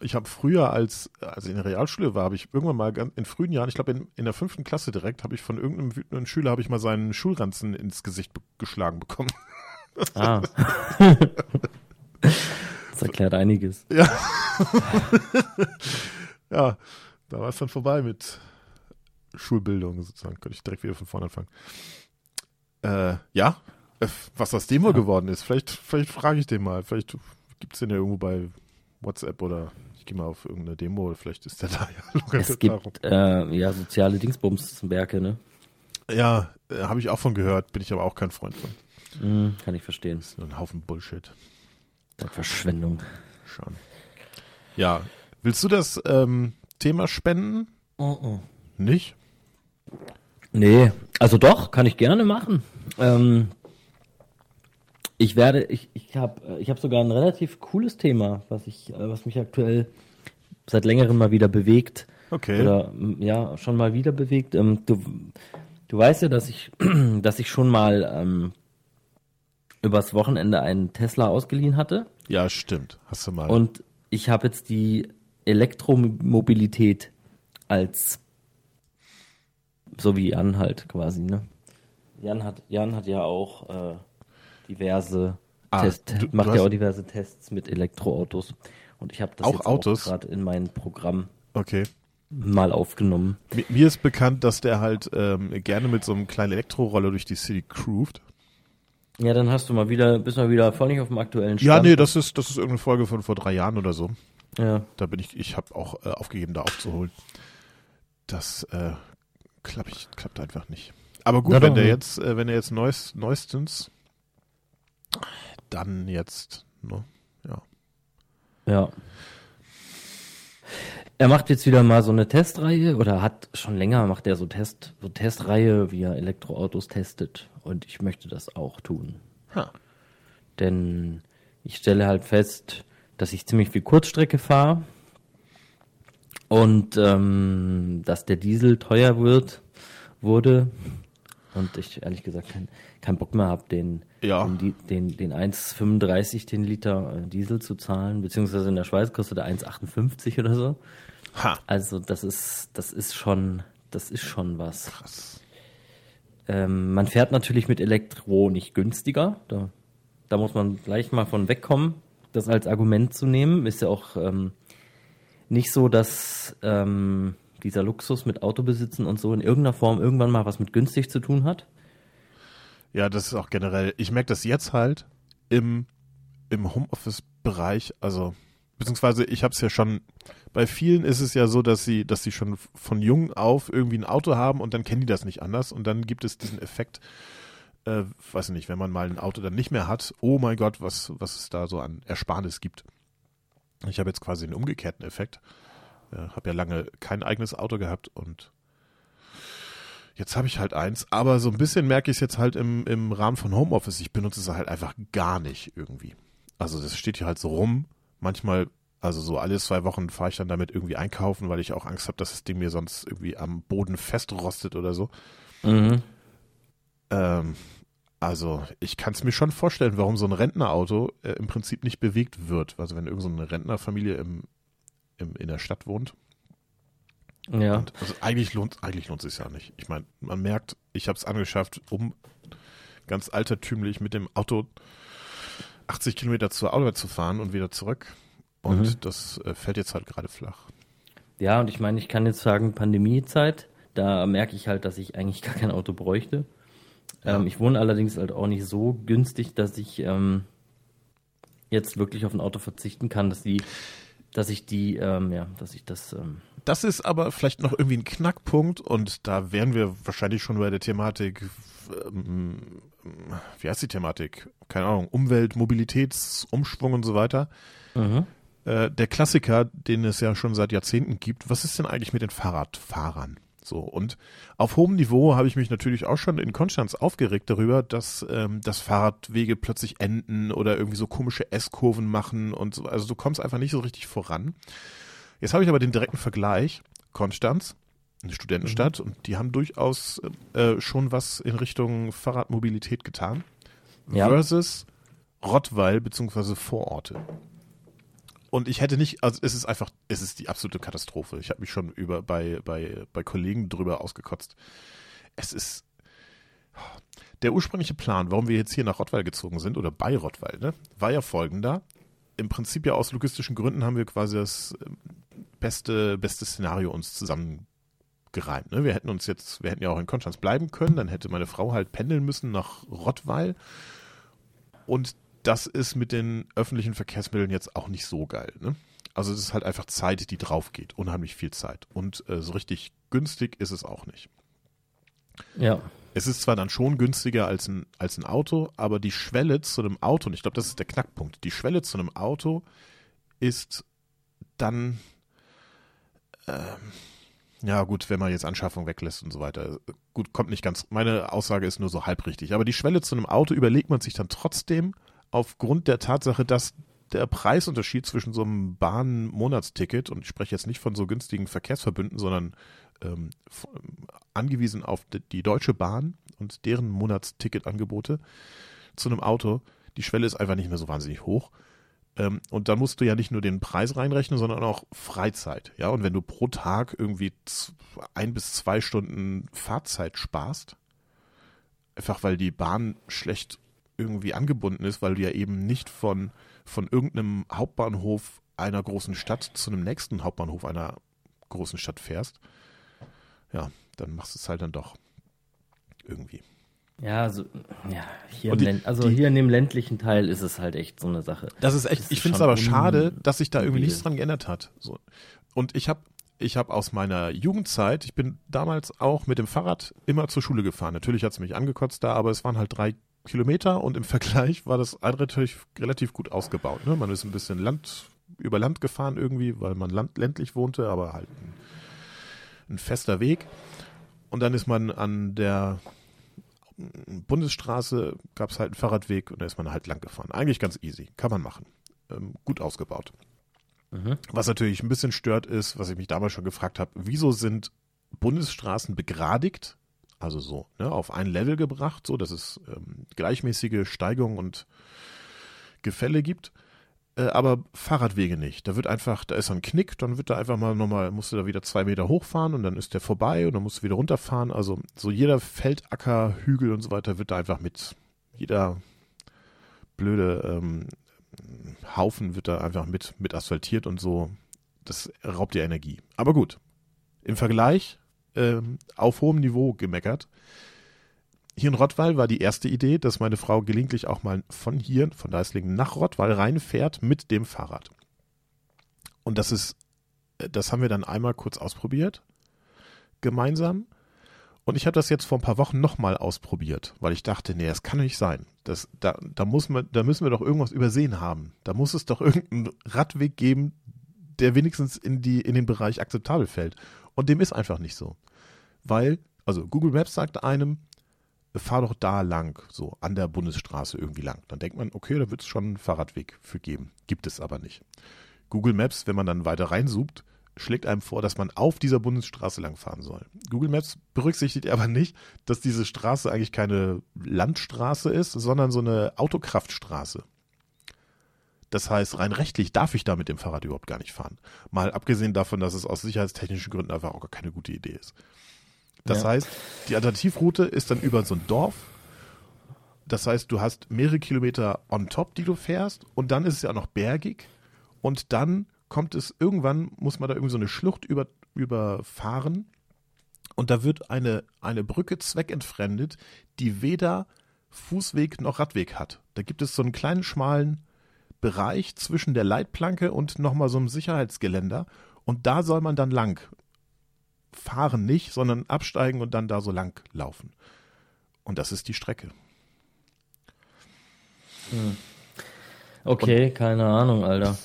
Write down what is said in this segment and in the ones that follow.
ich habe früher, als, als ich in der Realschule war, habe ich irgendwann mal in frühen Jahren, ich glaube in, in der fünften Klasse direkt, habe ich von irgendeinem wütenden Schüler, habe ich mal seinen Schulranzen ins Gesicht be geschlagen bekommen. Ah. das erklärt einiges. Ja. ja, da war es dann vorbei mit Schulbildung sozusagen. Könnte ich direkt wieder von vorne anfangen. Äh, ja, äh, was aus dem wohl geworden ist. Vielleicht, vielleicht frage ich den mal. Vielleicht gibt es den ja irgendwo bei WhatsApp oder ich gehe mal auf irgendeine Demo vielleicht ist der da ja. Es gibt äh, ja soziale Dingsbumswerke, ne? Ja, äh, habe ich auch von gehört, bin ich aber auch kein Freund von. Mm, kann ich verstehen. Das ist nur ein Haufen Bullshit. Verschwendung. Schon. Ja, willst du das ähm, Thema spenden? Oh, oh. Nicht? Nee, also doch, kann ich gerne machen. Ähm, ich werde, ich, ich habe ich hab sogar ein relativ cooles Thema, was ich, äh, was mich aktuell seit längerem mal wieder bewegt. Okay. Oder ja, schon mal wieder bewegt. Ähm, du, du weißt ja, dass ich, dass ich schon mal ähm, übers Wochenende einen Tesla ausgeliehen hatte. Ja, stimmt. Hast du mal. Und ich habe jetzt die Elektromobilität als so wie Jan halt quasi, ne? Jan hat, Jan hat ja auch äh, diverse ah, Test, du, macht ja auch diverse Tests mit Elektroautos. Und ich habe das auch auch gerade in mein Programm okay. mal aufgenommen. Mir, mir ist bekannt, dass der halt ähm, gerne mit so einem kleinen Elektroroller durch die City groovt. Ja, dann hast du mal wieder, bist mal wieder voll nicht auf dem aktuellen Stand. Ja, nee, das ist, das ist irgendeine Folge von vor drei Jahren oder so. Ja. Da bin ich, ich habe auch äh, aufgegeben, da aufzuholen. Das äh, klappt, ich, klappt einfach nicht. Aber gut, ja, wenn der jetzt, äh, wenn er jetzt neuest, neuestens, dann jetzt, ne? Ja. Ja. Er macht jetzt wieder mal so eine Testreihe oder hat schon länger macht er so Test, so Testreihe, wie er Elektroautos testet. Und ich möchte das auch tun. Ha. Denn ich stelle halt fest, dass ich ziemlich viel Kurzstrecke fahre und ähm, dass der Diesel teuer wird, wurde und ich ehrlich gesagt keinen kein Bock mehr habe, den, ja. den, den, den 1,35 den Liter äh, Diesel zu zahlen, beziehungsweise in der Schweiz kostet er 1,58 oder so. Ha. Also das ist, das ist schon, das ist schon was. Krass. Ähm, man fährt natürlich mit Elektro nicht günstiger. Da, da muss man gleich mal von wegkommen, das als Argument zu nehmen. Ist ja auch ähm, nicht so, dass ähm, dieser Luxus mit Autobesitzen und so in irgendeiner Form irgendwann mal was mit günstig zu tun hat. Ja, das ist auch generell. Ich merke das jetzt halt im, im Homeoffice-Bereich. Also, beziehungsweise ich habe es ja schon. Bei vielen ist es ja so, dass sie, dass sie schon von jung auf irgendwie ein Auto haben und dann kennen die das nicht anders und dann gibt es diesen Effekt, äh, weiß ich nicht, wenn man mal ein Auto dann nicht mehr hat, oh mein Gott, was, was es da so an Ersparnis gibt. Ich habe jetzt quasi einen umgekehrten Effekt. Äh, habe ja lange kein eigenes Auto gehabt und Jetzt habe ich halt eins, aber so ein bisschen merke ich es jetzt halt im, im Rahmen von Homeoffice. Ich benutze es halt einfach gar nicht irgendwie. Also das steht hier halt so rum. Manchmal, also so alle zwei Wochen fahre ich dann damit irgendwie einkaufen, weil ich auch Angst habe, dass das Ding mir sonst irgendwie am Boden festrostet oder so. Mhm. Ähm, also ich kann es mir schon vorstellen, warum so ein Rentnerauto äh, im Prinzip nicht bewegt wird. Also wenn irgendeine so Rentnerfamilie im, im, in der Stadt wohnt, ja. Und also eigentlich lohnt eigentlich lohnt es sich ja nicht. Ich meine, man merkt, ich habe es angeschafft, um ganz altertümlich mit dem Auto 80 Kilometer zur Arbeit zu fahren und wieder zurück. Und mhm. das äh, fällt jetzt halt gerade flach. Ja, und ich meine, ich kann jetzt sagen, Pandemiezeit, da merke ich halt, dass ich eigentlich gar kein Auto bräuchte. Ja. Ähm, ich wohne allerdings halt auch nicht so günstig, dass ich ähm, jetzt wirklich auf ein Auto verzichten kann, dass die, dass ich die, ähm, ja, dass ich das ähm, das ist aber vielleicht noch irgendwie ein Knackpunkt und da wären wir wahrscheinlich schon bei der Thematik, ähm, wie heißt die Thematik? Keine Ahnung, Umwelt, Mobilitätsumschwung und so weiter. Mhm. Äh, der Klassiker, den es ja schon seit Jahrzehnten gibt, was ist denn eigentlich mit den Fahrradfahrern? So, und auf hohem Niveau habe ich mich natürlich auch schon in Konstanz aufgeregt darüber, dass, ähm, dass Fahrradwege plötzlich enden oder irgendwie so komische S-Kurven machen und so. Also du kommst einfach nicht so richtig voran. Jetzt habe ich aber den direkten Vergleich. Konstanz, eine Studentenstadt, mhm. und die haben durchaus äh, schon was in Richtung Fahrradmobilität getan. Ja. Versus Rottweil bzw. Vororte. und ich hätte nicht, also es ist einfach, es ist die absolute Katastrophe. Ich habe mich schon über bei, bei, bei Kollegen drüber ausgekotzt. Es ist der ursprüngliche Plan, warum wir jetzt hier nach Rottweil gezogen sind, oder bei Rottweil, ne, war ja folgender. Im Prinzip ja aus logistischen Gründen haben wir quasi das ähm, beste, beste Szenario uns zusammengereimt. Ne? Wir hätten uns jetzt, wir hätten ja auch in Konstanz bleiben können, dann hätte meine Frau halt pendeln müssen nach Rottweil. Und das ist mit den öffentlichen Verkehrsmitteln jetzt auch nicht so geil. Ne? Also es ist halt einfach Zeit, die drauf geht. Unheimlich viel Zeit. Und äh, so richtig günstig ist es auch nicht. Ja. Es ist zwar dann schon günstiger als ein, als ein Auto, aber die Schwelle zu einem Auto, und ich glaube, das ist der Knackpunkt, die Schwelle zu einem Auto ist dann, ja gut, wenn man jetzt Anschaffung weglässt und so weiter, gut, kommt nicht ganz, meine Aussage ist nur so halb richtig, aber die Schwelle zu einem Auto überlegt man sich dann trotzdem aufgrund der Tatsache, dass der Preisunterschied zwischen so einem Bahn-Monatsticket, und ich spreche jetzt nicht von so günstigen Verkehrsverbünden, sondern ähm, angewiesen auf die Deutsche Bahn und deren Monatsticketangebote zu einem Auto, die Schwelle ist einfach nicht mehr so wahnsinnig hoch. Ähm, und dann musst du ja nicht nur den Preis reinrechnen, sondern auch Freizeit. Ja, und wenn du pro Tag irgendwie ein bis zwei Stunden Fahrzeit sparst, einfach weil die Bahn schlecht irgendwie angebunden ist, weil du ja eben nicht von, von irgendeinem Hauptbahnhof einer großen Stadt zu einem nächsten Hauptbahnhof einer großen Stadt fährst, ja, dann machst du es halt dann doch irgendwie. Ja, also, ja, hier, die, Länd, also die, hier in dem ländlichen Teil ist es halt echt so eine Sache. Das ist echt, das ich finde es aber schade, dass sich da irgendwie nichts dran geändert hat. So. Und ich habe ich habe aus meiner Jugendzeit, ich bin damals auch mit dem Fahrrad immer zur Schule gefahren. Natürlich hat es mich angekotzt da, aber es waren halt drei Kilometer und im Vergleich war das relativ, relativ gut ausgebaut. Ne? Man ist ein bisschen Land, über Land gefahren irgendwie, weil man land, ländlich wohnte, aber halt ein, ein fester Weg. Und dann ist man an der Bundesstraße, gab es halt einen Fahrradweg und da ist man halt lang gefahren. Eigentlich ganz easy, kann man machen. Ähm, gut ausgebaut. Mhm. Was natürlich ein bisschen stört ist, was ich mich damals schon gefragt habe, wieso sind Bundesstraßen begradigt also so, ne, auf ein Level gebracht, so dass es ähm, gleichmäßige Steigung und Gefälle gibt. Äh, aber Fahrradwege nicht. Da wird einfach, da ist ein Knick, dann wird da einfach mal nochmal, musst du da wieder zwei Meter hochfahren und dann ist der vorbei und dann musst du wieder runterfahren. Also so jeder Feldacker, Hügel und so weiter wird da einfach mit, jeder blöde ähm, Haufen wird da einfach mit, mit asphaltiert und so. Das raubt dir Energie. Aber gut. Im Vergleich ähm, auf hohem Niveau gemeckert. Hier in Rottweil war die erste Idee, dass meine Frau gelegentlich auch mal von hier, von Deislingen nach Rottweil reinfährt mit dem Fahrrad. Und das ist, äh, das haben wir dann einmal kurz ausprobiert, gemeinsam. Und ich habe das jetzt vor ein paar Wochen nochmal ausprobiert, weil ich dachte, nee, das kann nicht sein. Das, da, da, muss man, da müssen wir doch irgendwas übersehen haben. Da muss es doch irgendeinen Radweg geben, der wenigstens in, die, in den Bereich akzeptabel fällt. Und dem ist einfach nicht so. Weil, also Google Maps sagt einem, fahr doch da lang, so an der Bundesstraße irgendwie lang. Dann denkt man, okay, da wird es schon einen Fahrradweg für geben. Gibt es aber nicht. Google Maps, wenn man dann weiter reinzoomt, schlägt einem vor, dass man auf dieser Bundesstraße langfahren soll. Google Maps berücksichtigt aber nicht, dass diese Straße eigentlich keine Landstraße ist, sondern so eine Autokraftstraße. Das heißt, rein rechtlich darf ich da mit dem Fahrrad überhaupt gar nicht fahren. Mal abgesehen davon, dass es aus sicherheitstechnischen Gründen einfach auch gar keine gute Idee ist. Das ja. heißt, die Alternativroute ist dann über so ein Dorf. Das heißt, du hast mehrere Kilometer on top, die du fährst, und dann ist es ja auch noch bergig. Und dann kommt es irgendwann, muss man da irgendwie so eine Schlucht über, überfahren. Und da wird eine, eine Brücke zweckentfremdet, die weder Fußweg noch Radweg hat. Da gibt es so einen kleinen schmalen Bereich zwischen der Leitplanke und nochmal so einem Sicherheitsgeländer. Und da soll man dann lang fahren nicht, sondern absteigen und dann da so lang laufen. Und das ist die Strecke. Hm. Okay, und keine Ahnung, Alter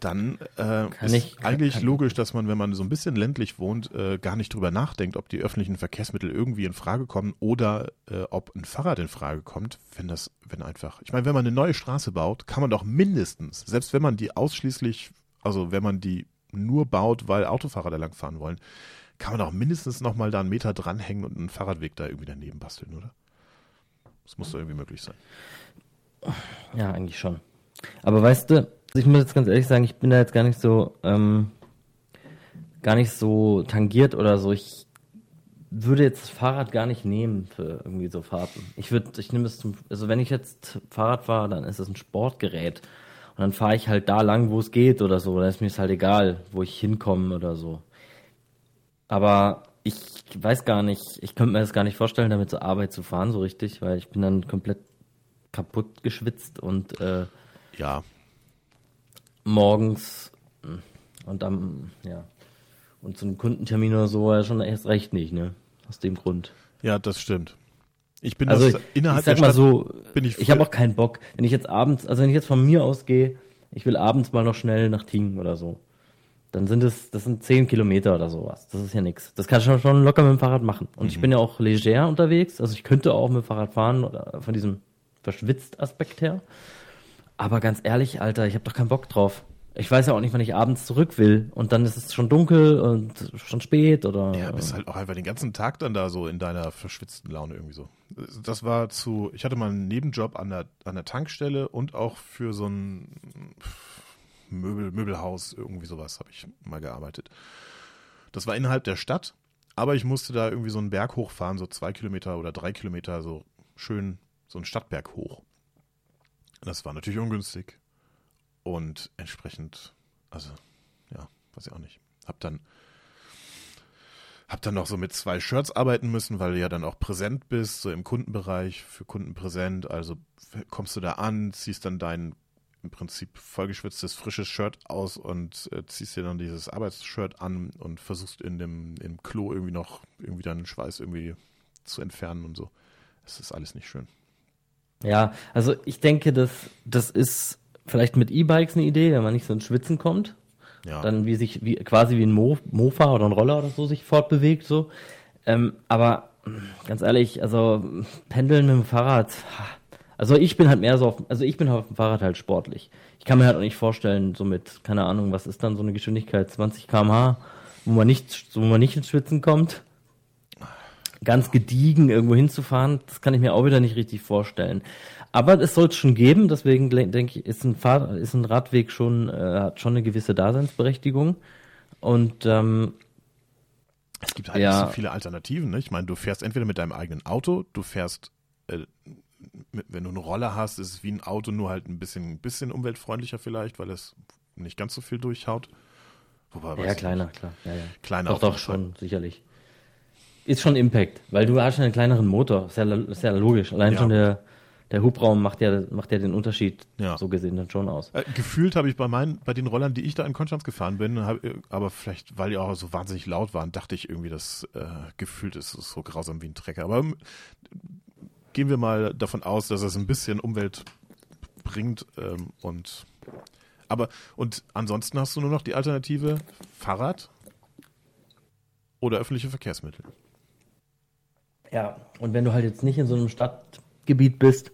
dann äh, ist ich, eigentlich kann, logisch, dass man, wenn man so ein bisschen ländlich wohnt, äh, gar nicht drüber nachdenkt, ob die öffentlichen Verkehrsmittel irgendwie in Frage kommen oder äh, ob ein Fahrrad in Frage kommt, wenn das, wenn einfach. Ich meine, wenn man eine neue Straße baut, kann man doch mindestens, selbst wenn man die ausschließlich, also wenn man die nur baut, weil Autofahrer da lang fahren wollen, kann man doch mindestens nochmal da einen Meter dranhängen und einen Fahrradweg da irgendwie daneben basteln, oder? Das muss doch irgendwie möglich sein. Ja, eigentlich schon. Aber weißt du, Also ich muss jetzt ganz ehrlich sagen, ich bin da jetzt gar nicht so, ähm, gar nicht so tangiert oder so. Ich würde jetzt Fahrrad gar nicht nehmen für irgendwie so Fahrten. Ich würde, ich nehme es zum, also wenn ich jetzt Fahrrad fahre, dann ist es ein Sportgerät. Und dann fahre ich halt da lang, wo es geht oder so. Dann ist mir es halt egal, wo ich hinkomme oder so. Aber ich weiß gar nicht, ich könnte mir das gar nicht vorstellen, damit zur Arbeit zu fahren, so richtig, weil ich bin dann komplett kaputt geschwitzt und äh, Ja, morgens und am, ja, und zum Kundentermin oder so ja schon erst recht nicht, ne? Aus dem Grund. ja, das stimmt. Ich bin Also das ich, innerhalb ich sag mal Stadt so, ich ich habe auch keinen Bock, wenn ich jetzt abends, also wenn ich jetzt von mir ausgehe, ich will abends mal noch schnell nach Tingen oder so, dann sind es, das sind zehn Kilometer oder sowas. Das ist ja nichts. Das kann ich schon- locker mit dem Fahrrad machen. Und Mhm. ich bin ja auch leger unterwegs, also ich könnte auch mit dem Fahrrad fahren oder von diesem verschwitzt Aspekt her. Aber ganz ehrlich, Alter, ich habe doch keinen Bock drauf. Ich weiß ja auch nicht, wann ich abends zurück will. Und dann ist es schon dunkel und schon spät oder. Ja, bist halt auch einfach den ganzen Tag dann da so in deiner verschwitzten Laune irgendwie so. Das war zu, ich hatte mal einen Nebenjob an der, an der Tankstelle und auch für so ein Möbel, Möbelhaus, irgendwie sowas habe ich mal gearbeitet. Das war innerhalb der Stadt, aber ich musste da irgendwie so einen Berg hochfahren, so zwei Kilometer oder drei Kilometer, so schön so einen Stadtberg hoch. Das war natürlich ungünstig. Und entsprechend, also, ja, weiß ich auch nicht. Hab dann hab dann noch so mit zwei Shirts arbeiten müssen, weil du ja dann auch präsent bist, so im Kundenbereich, für Kunden präsent. Also kommst du da an, ziehst dann dein im Prinzip vollgeschwitztes, frisches Shirt aus und äh, ziehst dir dann dieses Arbeitsshirt an und versuchst in dem im Klo irgendwie noch irgendwie deinen Schweiß irgendwie zu entfernen und so. Es ist alles nicht schön. Ja, also ich denke, das, das ist vielleicht mit E-Bikes eine Idee, wenn man nicht so ins Schwitzen kommt. Ja. Dann wie sich, wie, quasi wie ein Mo Mofa oder ein Roller oder so sich fortbewegt, so. Ähm, aber ganz ehrlich, also pendeln mit dem Fahrrad, ha. Also ich bin halt mehr so auf, also ich bin auf dem Fahrrad halt sportlich. Ich kann mir halt auch nicht vorstellen, so mit, keine Ahnung, was ist dann so eine Geschwindigkeit, 20 km/h, wo man nicht, wo man nicht ins Schwitzen kommt ganz gediegen irgendwo hinzufahren, das kann ich mir auch wieder nicht richtig vorstellen. Aber es soll es schon geben, deswegen denke ich, ist ein, Fahr ist ein Radweg schon, äh, hat schon eine gewisse Daseinsberechtigung. Und ähm, Es gibt halt Ja. nicht so viele Alternativen. Ne? Ich meine, du fährst entweder mit deinem eigenen Auto, du fährst, äh, wenn du eine Rolle hast, ist es wie ein Auto, nur halt ein bisschen, ein bisschen umweltfreundlicher vielleicht, weil es nicht ganz so viel durchhaut. Wobei, ja, kleiner, nicht. klar. Ja, ja. Kleiner Doch, doch, schon, sicherlich. Ist schon Impact, weil du hast einen kleineren Motor, ist ja, ist ja logisch. Allein Ja. schon der, der Hubraum macht ja, macht ja den Unterschied Ja. so gesehen dann schon aus. Äh, gefühlt habe ich bei meinen, bei den Rollern, die ich da in Konstanz gefahren bin, hab, äh, aber vielleicht, weil die auch so wahnsinnig laut waren, dachte ich irgendwie, das äh, gefühlt ist so grausam wie ein Trecker. Aber ähm, gehen wir mal davon aus, dass es ein bisschen Umwelt bringt ähm, und aber und ansonsten hast du nur noch die Alternative Fahrrad oder öffentliche Verkehrsmittel. Ja, und wenn du halt jetzt nicht in so einem Stadtgebiet bist,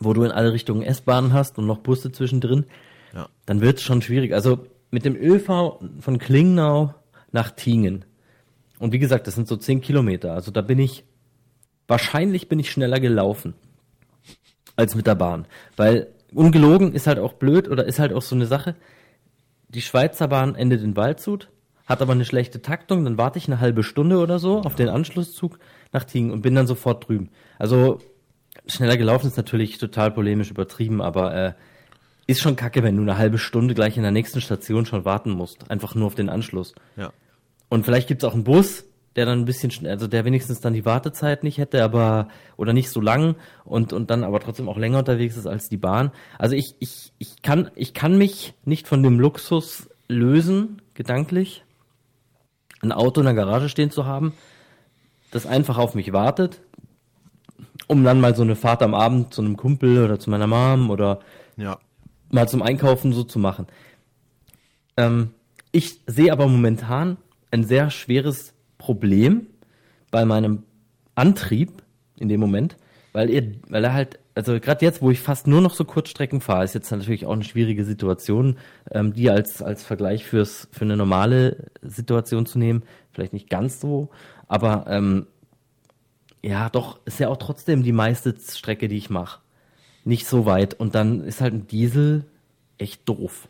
wo du in alle Richtungen S-Bahnen hast und noch Busse zwischendrin, Ja. dann wird es schon schwierig. Also mit dem ÖV von Klingnau nach Tingen. Und wie gesagt, das sind so 10 Kilometer. Also da bin ich, wahrscheinlich bin ich schneller gelaufen als mit der Bahn. Weil ungelogen ist halt auch blöd oder ist halt auch so eine Sache. Die Schweizer Bahn endet in Waldshut, hat aber eine schlechte Taktung, dann warte ich eine halbe Stunde oder so auf den Anschlusszug nach Tingen und bin dann sofort drüben. Also schneller gelaufen ist natürlich total polemisch übertrieben, aber äh, ist schon kacke, wenn du eine halbe Stunde gleich in der nächsten Station schon warten musst. Einfach nur auf den Anschluss. Ja. Und vielleicht gibt's auch einen Bus, der dann ein bisschen schnell, also der wenigstens dann die Wartezeit nicht hätte, aber oder nicht so lang und, und dann aber trotzdem auch länger unterwegs ist als die Bahn. Also ich, ich, ich kann, ich kann mich nicht von dem Luxus lösen, gedanklich, ein Auto in der Garage stehen zu haben, das einfach auf mich wartet, um dann mal so eine Fahrt am Abend zu einem Kumpel oder zu meiner Mom oder Ja. mal zum Einkaufen so zu machen. Ähm, ich sehe aber momentan ein sehr schweres Problem bei meinem Antrieb in dem Moment, weil er, weil er halt, also gerade jetzt, wo ich fast nur noch so Kurzstrecken fahre, ist jetzt natürlich auch eine schwierige Situation, ähm, die als als Vergleich fürs für eine normale Situation zu nehmen, vielleicht nicht ganz so, aber ähm, ja, doch ist ja auch trotzdem die meiste Strecke, die ich mache, nicht so weit und dann ist halt ein Diesel echt doof.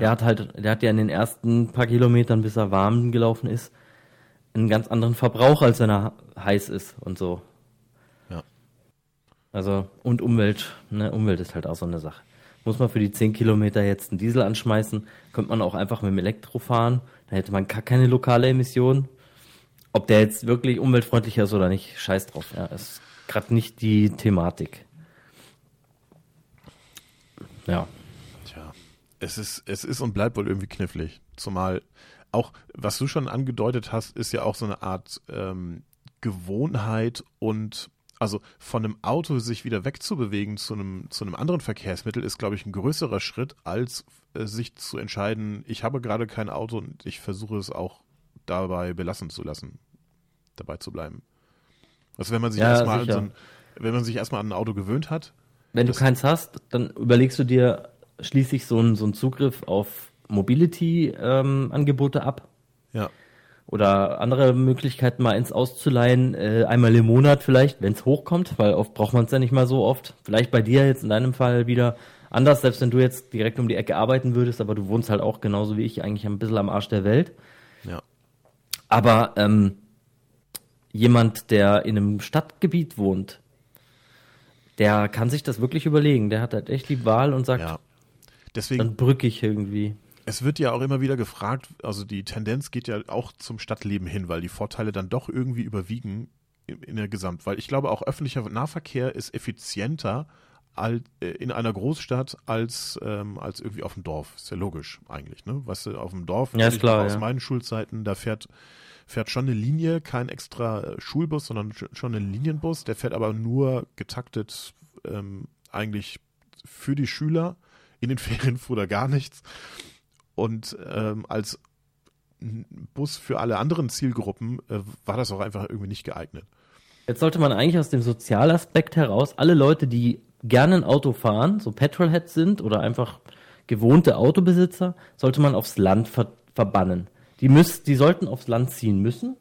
Der hat halt, der hat ja in den ersten paar Kilometern, bis er warm gelaufen ist, einen ganz anderen Verbrauch, als wenn er heiß ist und so. Ja. Also, und Umwelt, ne, Umwelt ist halt auch so eine Sache. Muss man für die 10 Kilometer jetzt einen Diesel anschmeißen, könnte man auch einfach mit dem Elektro fahren, dann hätte man gar keine lokale Emission. Ob der jetzt wirklich umweltfreundlicher ist oder nicht, scheiß drauf. Ja, ist gerade nicht die Thematik. Ja. Es ist, es ist und bleibt wohl irgendwie knifflig. Zumal auch, was du schon angedeutet hast, ist ja auch so eine Art ähm, Gewohnheit und also von einem Auto sich wieder wegzubewegen zu einem, zu einem anderen Verkehrsmittel ist, glaube ich, ein größerer Schritt, als äh, sich zu entscheiden, ich habe gerade kein Auto und ich versuche es auch dabei belassen zu lassen, dabei zu bleiben. Also wenn man sich Ja, erstmal an so ein, wenn man sich erstmal an ein Auto gewöhnt hat, Wenn du keins hast, dann überlegst du dir schließlich so einen, so einen Zugriff auf Mobility-Angebote ab ja, oder andere Möglichkeiten mal ins auszuleihen, äh, einmal im Monat vielleicht, wenn es hochkommt, weil oft braucht man es ja nicht mal so oft. Vielleicht bei dir jetzt in deinem Fall wieder anders, selbst wenn du jetzt direkt um die Ecke arbeiten würdest, aber du wohnst halt auch genauso wie ich eigentlich ein bisschen am Arsch der Welt. ja, Aber ähm, jemand, der in einem Stadtgebiet wohnt, der kann sich das wirklich überlegen. Der hat halt echt die Wahl und sagt, ja. Deswegen, dann ich irgendwie. es wird ja auch immer wieder gefragt, also die Tendenz geht ja auch zum Stadtleben hin, weil die Vorteile dann doch irgendwie überwiegen in, der Gesamt. Weil ich glaube, auch öffentlicher Nahverkehr ist effizienter äh, in einer Großstadt als, ähm, als irgendwie auf dem Dorf. Ist ja logisch eigentlich, ne? Weißt du, auf dem Dorf, Ja, ist klar, aus ja. meinen Schulzeiten, da fährt fährt schon eine Linie, kein extra Schulbus, sondern sch- schon ein Linienbus. Der fährt aber nur getaktet ähm, eigentlich für die Schüler. In den Ferien fuhr da gar nichts. Und ähm, als Bus für alle anderen Zielgruppen äh, war das auch einfach irgendwie nicht geeignet. Jetzt sollte man eigentlich aus dem Sozialaspekt heraus alle Leute, die gerne ein Auto fahren, so Petrolheads sind oder einfach gewohnte Autobesitzer, sollte man aufs Land ver verbannen. Die müssen, die sollten aufs Land ziehen müssen,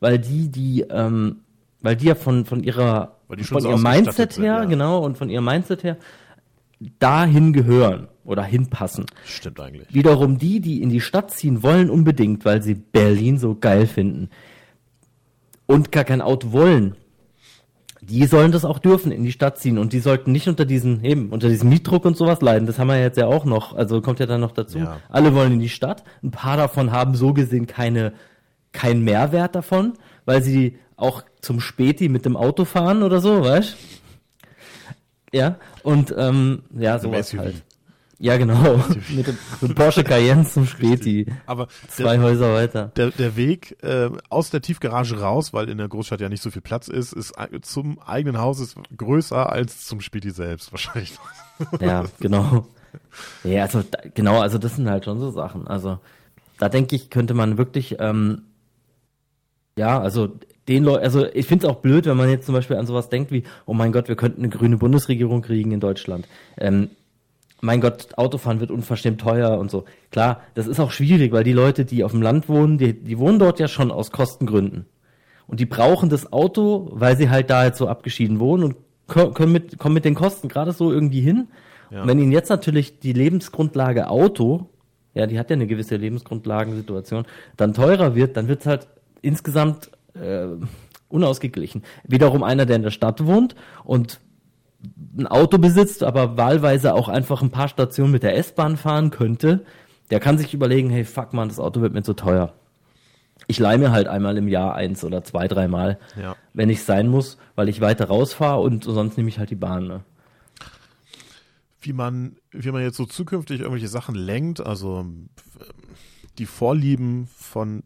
weil die, die, ähm, weil die ja von, von ihrer, von so ihrem Mindset sind, her, ja. genau, und von ihrem Mindset her dahin gehören oder hinpassen. Stimmt eigentlich. Wiederum die, die in die Stadt ziehen wollen, unbedingt, weil sie Berlin so geil finden und gar kein Auto wollen, die sollen das auch dürfen, in die Stadt ziehen und die sollten nicht unter diesen, eben, unter diesem Mietdruck und sowas leiden. Das haben wir jetzt ja auch noch, also kommt ja dann noch dazu. Ja. Alle wollen in die Stadt. Ein paar davon haben so gesehen keine, keinen Mehrwert davon, weil sie auch zum Späti mit dem Auto fahren oder so, weißt Ja, und ähm, ja, sowas SUV. halt. Ja, genau. mit dem Porsche Cayenne zum Späti. Aber Zwei der, Häuser weiter. der, der Weg äh, aus der Tiefgarage raus, weil in der Großstadt ja nicht so viel Platz ist, ist zum eigenen Haus ist größer als zum Späti selbst wahrscheinlich. Ja, genau. Ja, also da, genau, also das sind halt schon so Sachen. Also da denke ich, könnte man wirklich, ähm, ja, also den Leuten, also ich finde es auch blöd, wenn man jetzt zum Beispiel an sowas denkt wie, oh mein Gott, wir könnten eine grüne Bundesregierung kriegen in Deutschland. Ähm, mein Gott, Autofahren wird unverschämt teuer und so. Klar, das ist auch schwierig, weil die Leute, die auf dem Land wohnen, die, die wohnen dort ja schon aus Kostengründen. Und die brauchen das Auto, weil sie halt da jetzt so abgeschieden wohnen und können mit, kommen mit den Kosten gerade so irgendwie hin. Ja. Und wenn ihnen jetzt natürlich die Lebensgrundlage Auto, ja, die hat ja eine gewisse Lebensgrundlagensituation, dann teurer wird, dann wird's halt insgesamt äh, unausgeglichen. Wiederum einer, der in der Stadt wohnt und ein Auto besitzt, aber wahlweise auch einfach ein paar Stationen mit der S-Bahn fahren könnte, der kann sich überlegen, hey, fuck man, das Auto wird mir zu teuer. Ich leih mir halt einmal im Jahr eins oder zwei, dreimal, Ja. wenn ich sein muss, weil ich weiter rausfahre und sonst nehme ich halt die Bahn. Ne? wie man, wie man jetzt so zukünftig irgendwelche Sachen lenkt, also ähm, die Vorlieben von,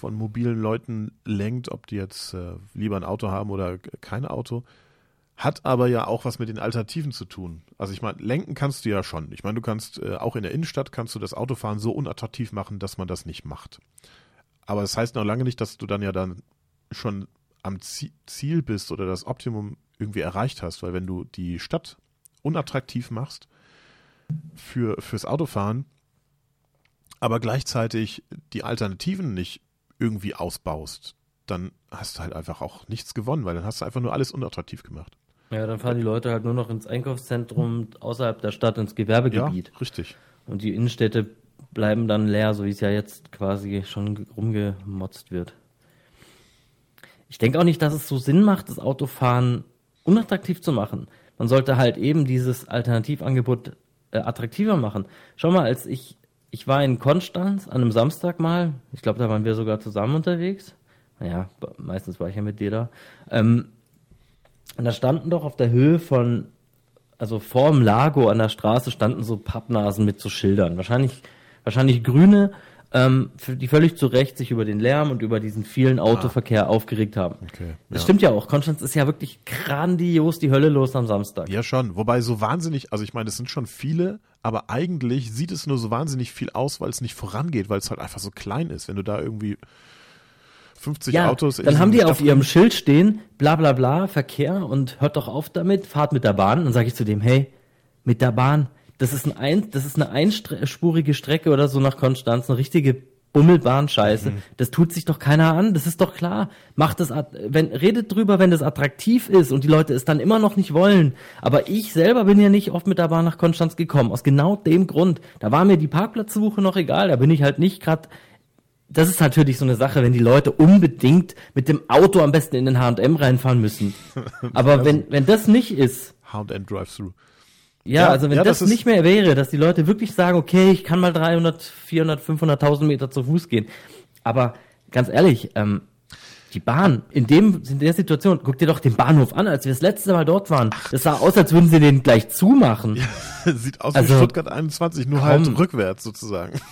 von mobilen Leuten lenkt, ob die jetzt äh, lieber ein Auto haben oder kein Auto, hat aber ja auch was mit den Alternativen zu tun. Also ich meine, lenken kannst du ja schon. Ich meine, du kannst äh, auch in der Innenstadt kannst du das Autofahren so unattraktiv machen, dass man das nicht macht. Aber das heißt noch lange nicht, dass du dann ja dann schon am Zie- Ziel bist oder das Optimum irgendwie erreicht hast, weil wenn du die Stadt unattraktiv machst für, fürs Autofahren, aber gleichzeitig die Alternativen nicht irgendwie ausbaust, dann hast du halt einfach auch nichts gewonnen, weil dann hast du einfach nur alles unattraktiv gemacht. Ja, dann fahren die Leute halt nur noch ins Einkaufszentrum außerhalb der Stadt ins Gewerbegebiet. Ja, richtig. Und die Innenstädte bleiben dann leer, so wie es ja jetzt quasi schon rumgemotzt wird. Ich denke auch nicht, dass es so Sinn macht, das Autofahren unattraktiv zu machen. Man sollte halt eben dieses Alternativangebot äh, attraktiver machen. Schau mal, als ich, ich war in Konstanz an einem Samstag mal, ich glaube, da waren wir sogar zusammen unterwegs. Naja, meistens war ich ja mit dir da. Ähm, und da standen doch auf der Höhe von, also vorm Lago an der Straße standen so Pappnasen mit so Schildern. Wahrscheinlich, wahrscheinlich grüne, ähm, die völlig zu Recht sich über den Lärm und über diesen vielen Autoverkehr ah. aufgeregt haben. Okay, das ja. stimmt ja auch. Konstanz ist ja wirklich grandios die Hölle los am Samstag. Ja, schon. Wobei so wahnsinnig, also ich meine, es sind schon viele, aber eigentlich sieht es nur so wahnsinnig viel aus, weil es nicht vorangeht, weil es halt einfach so klein ist. Wenn du da irgendwie 50 ja, Autos. Dann haben die auf ihrem Schild stehen, bla bla bla, Verkehr und hört doch auf damit, fahrt mit der Bahn. Dann sage ich zu dem, hey, mit der Bahn, das ist, ein, ein das ist eine einspurige Strecke oder so nach Konstanz, eine richtige Bummelbahn-Scheiße. Mhm. Das tut sich doch keiner an, das ist doch klar. Macht das, wenn, redet drüber, wenn das attraktiv ist und die Leute es dann immer noch nicht wollen. Aber ich selber bin ja nicht oft mit der Bahn nach Konstanz gekommen, aus genau dem Grund. Da war mir die Parkplatzsuche noch egal, da bin ich halt nicht gerade das ist natürlich so eine Sache, wenn die Leute unbedingt mit dem Auto am besten in den H&M reinfahren müssen. Aber wenn, wenn das nicht ist. H&M Drive-Thru. Ja, ja, also wenn ja, das, das nicht mehr wäre, dass die Leute wirklich sagen, okay, ich kann mal 300, 400, 500.000 Meter zu Fuß gehen. Aber ganz ehrlich, ähm, die Bahn, in dem, in der Situation, guck dir doch den Bahnhof an, als wir das letzte Mal dort waren. Das sah aus, als würden sie den gleich zumachen. Ja, sieht aus also, wie Stuttgart 21, nur komm. halt rückwärts sozusagen.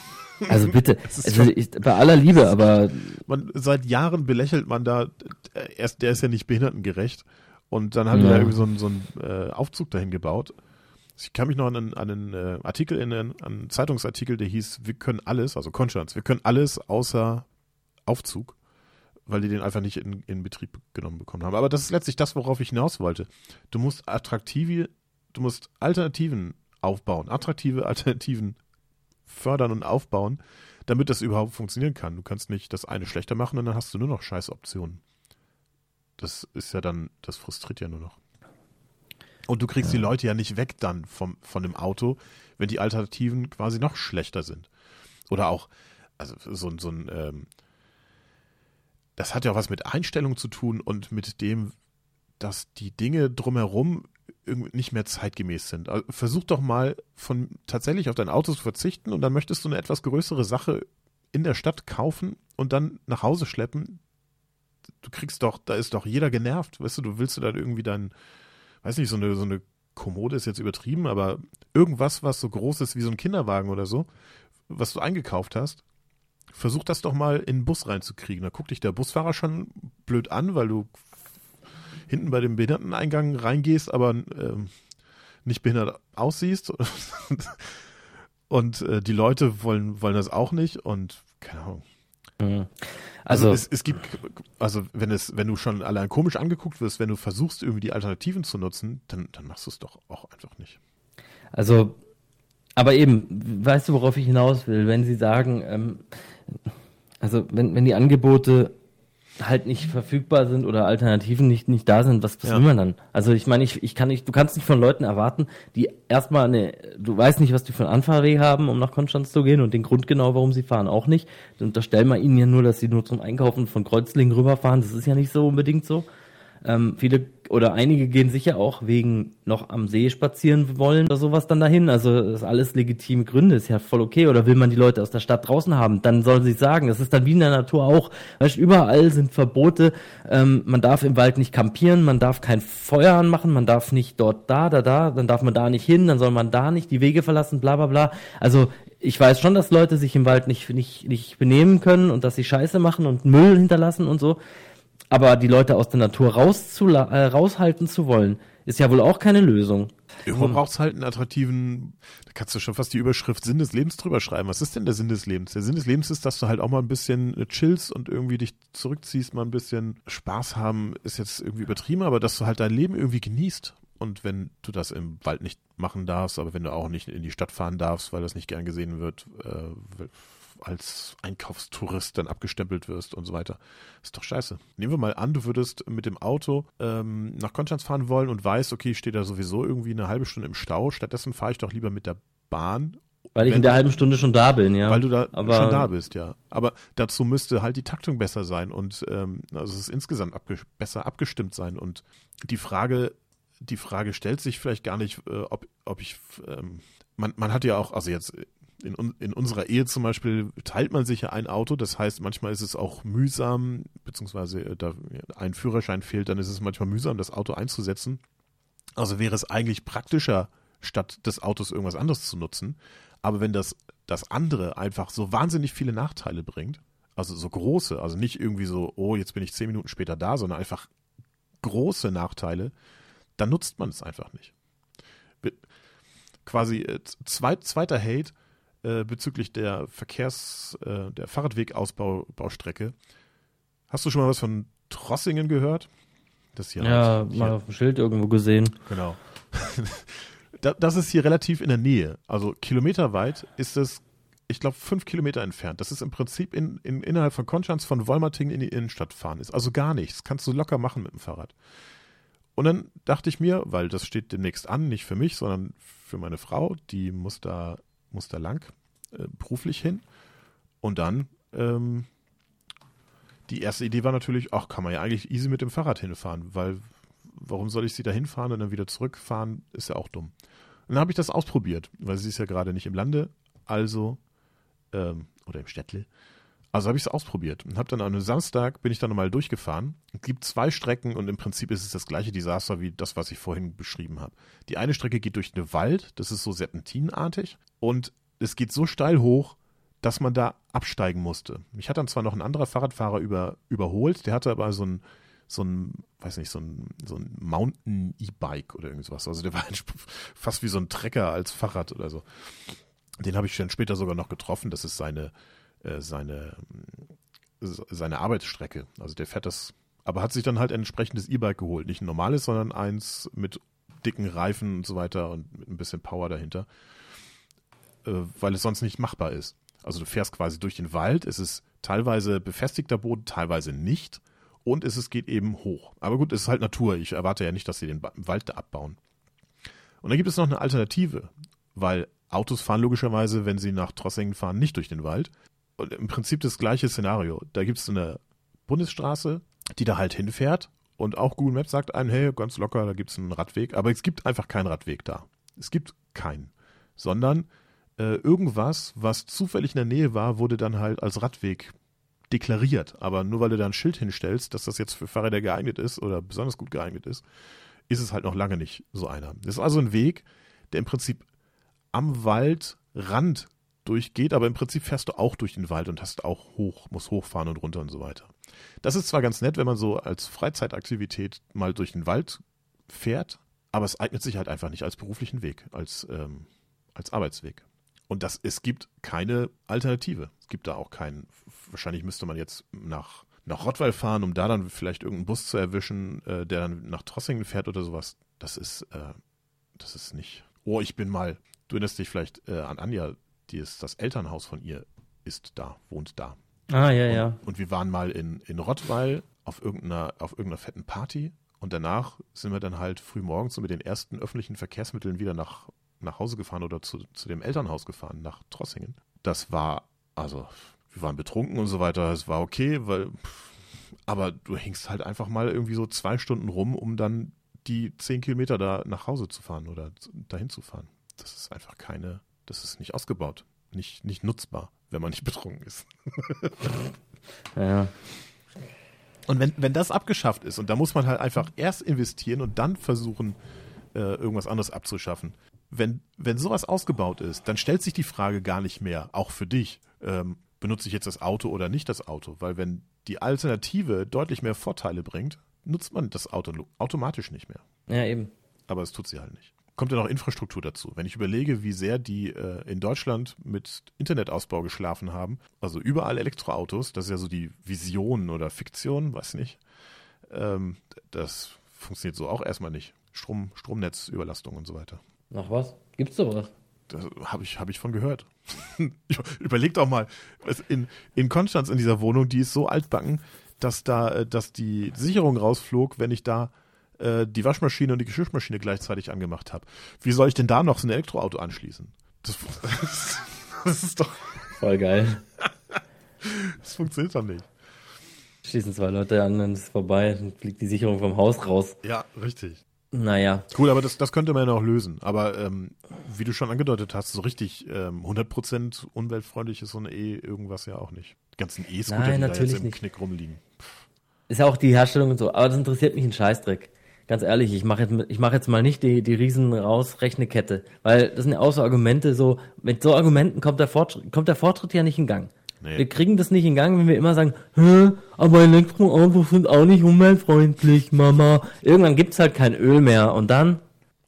Also bitte, also ich, bei aller Liebe, aber. Man, seit Jahren belächelt man da, er der ist ja nicht behindertengerecht. Und dann hat ja. er irgendwie so einen, so einen äh, Aufzug dahin gebaut. Ich kann mich noch an einen, an einen äh, Artikel in an einen Zeitungsartikel, der hieß, wir können alles, also Konstanz, wir können alles außer Aufzug, weil die den einfach nicht in, in Betrieb genommen bekommen haben. Aber das ist letztlich das, worauf ich hinaus wollte. Du musst attraktive, du musst Alternativen aufbauen, attraktive Alternativen fördern und aufbauen, damit das überhaupt funktionieren kann. Du kannst nicht das eine schlechter machen und dann hast du nur noch Scheißoptionen. Das ist ja dann, das frustriert ja nur noch. Und du kriegst ja. die Leute ja nicht weg dann vom, von dem Auto, wenn die Alternativen quasi noch schlechter sind. Oder auch, also so, so ein, ähm, das hat ja auch was mit Einstellung zu tun und mit dem, dass die Dinge drumherum nicht mehr zeitgemäß sind. Also versuch doch mal von tatsächlich auf dein Auto zu verzichten und dann möchtest du eine etwas größere Sache in der Stadt kaufen und dann nach Hause schleppen. Du kriegst doch, da ist doch jeder genervt, weißt du, du willst du dann irgendwie dein, weiß nicht, so eine, so eine Kommode ist jetzt übertrieben, aber irgendwas, was so groß ist wie so ein Kinderwagen oder so, was du eingekauft hast, versuch das doch mal in den Bus reinzukriegen. Da guckt dich der Busfahrer schon blöd an, weil du hinten bei dem Behinderteneingang reingehst, aber ähm, nicht behindert aussiehst. und äh, die Leute wollen, wollen das auch nicht und keine Ahnung. Mhm. Also, also es, es, gibt, also wenn es, wenn du schon allein komisch angeguckt wirst, wenn du versuchst, irgendwie die Alternativen zu nutzen, dann, dann machst du es doch auch einfach nicht. Also, aber eben, weißt du, worauf ich hinaus will, wenn sie sagen, ähm, also wenn, wenn die Angebote halt nicht verfügbar sind oder Alternativen nicht, nicht da sind, was, was ja. will man dann? Also ich meine, ich, ich kann nicht, du kannst nicht von Leuten erwarten, die erstmal eine, du weißt nicht, was die für einen Anfahrweg haben, um nach Konstanz zu gehen und den Grund genau, warum sie fahren, auch nicht. Und da stellen wir ihnen ja nur, dass sie nur zum Einkaufen von Kreuzlingen rüberfahren. Das ist ja nicht so unbedingt so. Ähm, viele oder einige gehen sicher auch wegen noch am See spazieren wollen oder sowas dann dahin. Also das ist alles legitime Gründe, ist ja voll okay. Oder will man die Leute aus der Stadt draußen haben, dann sollen sie sagen. Das ist dann wie in der Natur auch. Weißt, überall sind Verbote. Ähm, man darf im Wald nicht kampieren, man darf kein Feuer anmachen, man darf nicht dort, da, da, da, dann darf man da nicht hin, dann soll man da nicht die Wege verlassen, bla bla bla. Also ich weiß schon, dass Leute sich im Wald nicht, nicht, nicht benehmen können und dass sie Scheiße machen und Müll hinterlassen und so. Aber die Leute aus der Natur äh, raushalten zu wollen, ist ja wohl auch keine Lösung. Irgendwo braucht es halt einen attraktiven, da kannst du schon fast die Überschrift Sinn des Lebens drüber schreiben. Was ist denn der Sinn des Lebens? Der Sinn des Lebens ist, dass du halt auch mal ein bisschen äh, chillst und irgendwie dich zurückziehst, mal ein bisschen Spaß haben, ist jetzt irgendwie übertrieben, aber dass du halt dein Leben irgendwie genießt und wenn du das im Wald nicht machen darfst, aber wenn du auch nicht in die Stadt fahren darfst, weil das nicht gern gesehen wird, äh, als Einkaufstourist dann abgestempelt wirst und so weiter. Ist doch scheiße. Nehmen wir mal an, du würdest mit dem Auto ähm, nach Konstanz fahren wollen und weißt, okay, ich stehe da sowieso irgendwie eine halbe Stunde im Stau. Stattdessen fahre ich doch lieber mit der Bahn. Weil ich in der halben Stunde schon da bin, ja. Weil du da Aber- schon da bist, ja. Aber dazu müsste halt die Taktung besser sein und ähm, also es ist insgesamt abge besser abgestimmt sein. Und die Frage, die Frage stellt sich vielleicht gar nicht, äh, ob, ob ich, ähm, man, man hat ja auch, also jetzt in, in unserer Ehe zum Beispiel teilt man sich ja ein Auto. Das heißt, manchmal ist es auch mühsam, beziehungsweise äh, da ein Führerschein fehlt, dann ist es manchmal mühsam, das Auto einzusetzen. Also wäre es eigentlich praktischer, statt des Autos irgendwas anderes zu nutzen. Aber wenn das, das andere einfach so wahnsinnig viele Nachteile bringt, also so große, also nicht irgendwie so, oh, jetzt bin ich zehn Minuten später da, sondern einfach große Nachteile, dann nutzt man es einfach nicht. Quasi äh, zweit, zweiter Hate äh, bezüglich der Verkehrs-, äh, der Fahrradwegausbaustrecke. Hast du schon mal was von Trossingen gehört? Das hier ja, hier- mal auf dem Schild irgendwo gesehen. Genau. Da- das ist hier relativ in der Nähe. Also kilometerweit ist es, ich glaube, fünf Kilometer entfernt. Das ist im Prinzip in, in, innerhalb von Konstanz von Wolmerting in die Innenstadt fahren. Ist also gar nichts. Kannst du locker machen mit dem Fahrrad. Und dann dachte ich mir, weil das steht demnächst an, nicht für mich, sondern für meine Frau, die muss da, muss da lang äh, beruflich hin. Und dann, ähm, die erste Idee war natürlich, ach, kann man ja eigentlich easy mit dem Fahrrad hinfahren, weil warum soll ich sie da hinfahren und dann wieder zurückfahren, ist ja auch dumm. Und dann habe ich das ausprobiert, weil sie ist ja gerade nicht im Lande, also, ähm, oder im Städtle. Also habe ich es ausprobiert und habe dann an einem Samstag, bin ich dann nochmal durchgefahren. Es gibt zwei Strecken und im Prinzip ist es das gleiche Desaster wie das, was ich vorhin beschrieben habe. Die eine Strecke geht durch den Wald, das ist so serpentinartig und es geht so steil hoch, dass man da absteigen musste. Mich hat dann zwar noch ein anderer Fahrradfahrer über, überholt, der hatte aber so ein, so ein, weiß nicht, so ein, so ein Mountain-E-Bike oder irgendwas. Also der war fast wie so ein Trecker als Fahrrad oder so. Den habe ich dann später sogar noch getroffen. Das ist seine, äh, seine, äh, seine Arbeitsstrecke. Also der fährt das, aber hat sich dann halt ein entsprechendes E-Bike geholt. Nicht ein normales, sondern eins mit dicken Reifen und so weiter und mit ein bisschen Power dahinter. Äh, weil es sonst nicht machbar ist. Also du fährst quasi durch den Wald, es ist teilweise befestigter Boden, teilweise nicht. Und es ist, geht eben hoch. Aber gut, es ist halt Natur. Ich erwarte ja nicht, dass sie den Wald da abbauen. Und dann gibt es noch eine Alternative, weil Autos fahren logischerweise, wenn sie nach Trossingen fahren, nicht durch den Wald. Im Prinzip das gleiche Szenario. Da gibt es eine Bundesstraße, die da halt hinfährt. Und auch Google Maps sagt einem, hey, ganz locker, da gibt es einen Radweg. Aber es gibt einfach keinen Radweg da. Es gibt keinen. Sondern äh, irgendwas, was zufällig in der Nähe war, wurde dann halt als Radweg deklariert. Aber nur weil du da ein Schild hinstellst, dass das jetzt für Fahrräder geeignet ist oder besonders gut geeignet ist, ist es halt noch lange nicht so einer. Das ist also ein Weg, der im Prinzip am Waldrand durchgeht, aber im Prinzip fährst du auch durch den Wald und hast auch hoch, musst hochfahren und runter und so weiter. Das ist zwar ganz nett, wenn man so als Freizeitaktivität mal durch den Wald fährt, aber es eignet sich halt einfach nicht als beruflichen Weg, als, ähm, als Arbeitsweg. Und das, es gibt keine Alternative. Es gibt da auch keinen, wahrscheinlich müsste man jetzt nach, nach Rottweil fahren, um da dann vielleicht irgendeinen Bus zu erwischen, äh, der dann nach Trossingen fährt oder sowas. Das ist, äh, das ist nicht. Oh, ich bin mal, du erinnerst dich vielleicht äh, an Anja, die ist, das Elternhaus von ihr ist da, wohnt da. Ah, ja, Und, ja. und wir waren mal in, in Rottweil auf irgendeiner, auf irgendeiner fetten Party und danach sind wir dann halt früh morgens so mit den ersten öffentlichen Verkehrsmitteln wieder nach, nach Hause gefahren oder zu, zu dem Elternhaus gefahren, nach Trossingen. Das war, also, wir waren betrunken und so weiter, es war okay, weil, aber du hängst halt einfach mal irgendwie so zwei Stunden rum, um dann die zehn Kilometer da nach Hause zu fahren oder dahin zu fahren. Das ist einfach keine, das ist nicht ausgebaut, nicht, nicht nutzbar, wenn man nicht betrunken ist. ja. Und wenn, wenn das abgeschafft ist, und da muss man halt einfach erst investieren und dann versuchen, äh, irgendwas anderes abzuschaffen. Wenn, wenn sowas ausgebaut ist, dann stellt sich die Frage gar nicht mehr, auch für dich, ähm, benutze ich jetzt das Auto oder nicht das Auto? Weil wenn die Alternative deutlich mehr Vorteile bringt, nutzt man das Auto automatisch nicht mehr. Ja, eben. Aber es tut sie halt nicht. Kommt ja noch Infrastruktur dazu. Wenn ich überlege, wie sehr die äh, in Deutschland mit Internetausbau geschlafen haben, also überall Elektroautos, das ist ja so die Vision oder Fiktion, weiß nicht. Ähm, das funktioniert so auch erstmal nicht. Strom, Stromnetzüberlastung und so weiter. Noch was? Gibt's sowas? Das habe ich, hab ich von gehört. Überleg doch mal, in, in Konstanz in dieser Wohnung, die ist so altbacken, dass da, äh, dass die Sicherung rausflog, wenn ich da äh, die Waschmaschine und die Geschirrmaschine gleichzeitig angemacht habe. Wie soll ich denn da noch so ein Elektroauto anschließen? Das, das ist doch. Voll geil. Das funktioniert doch nicht. Schließen zwei Leute an, dann ist es vorbei, dann fliegt die Sicherung vom Haus raus. Ja, richtig. Naja. Cool, aber das, das könnte man ja noch lösen. Aber ähm, wie du schon angedeutet hast, so richtig ähm, 100% umweltfreundlich ist so ein E irgendwas ja auch nicht. Die ganzen E-Scooter, die da jetzt im nicht. Knick rumliegen. Ist ja auch die Herstellung und so, aber das interessiert mich ein Scheißdreck. Ganz ehrlich, ich mache jetzt, ich mach jetzt mal nicht die, die riesen rausrechne-Kette, weil das sind ja auch so Argumente, so, mit so Argumenten kommt der Fortschritt, kommt der Fortschritt ja nicht in Gang. Nee. Wir kriegen das nicht in Gang, wenn wir immer sagen, Hä, aber Elektroautos sind auch nicht umweltfreundlich, Mama. Irgendwann gibt's halt kein Öl mehr und dann,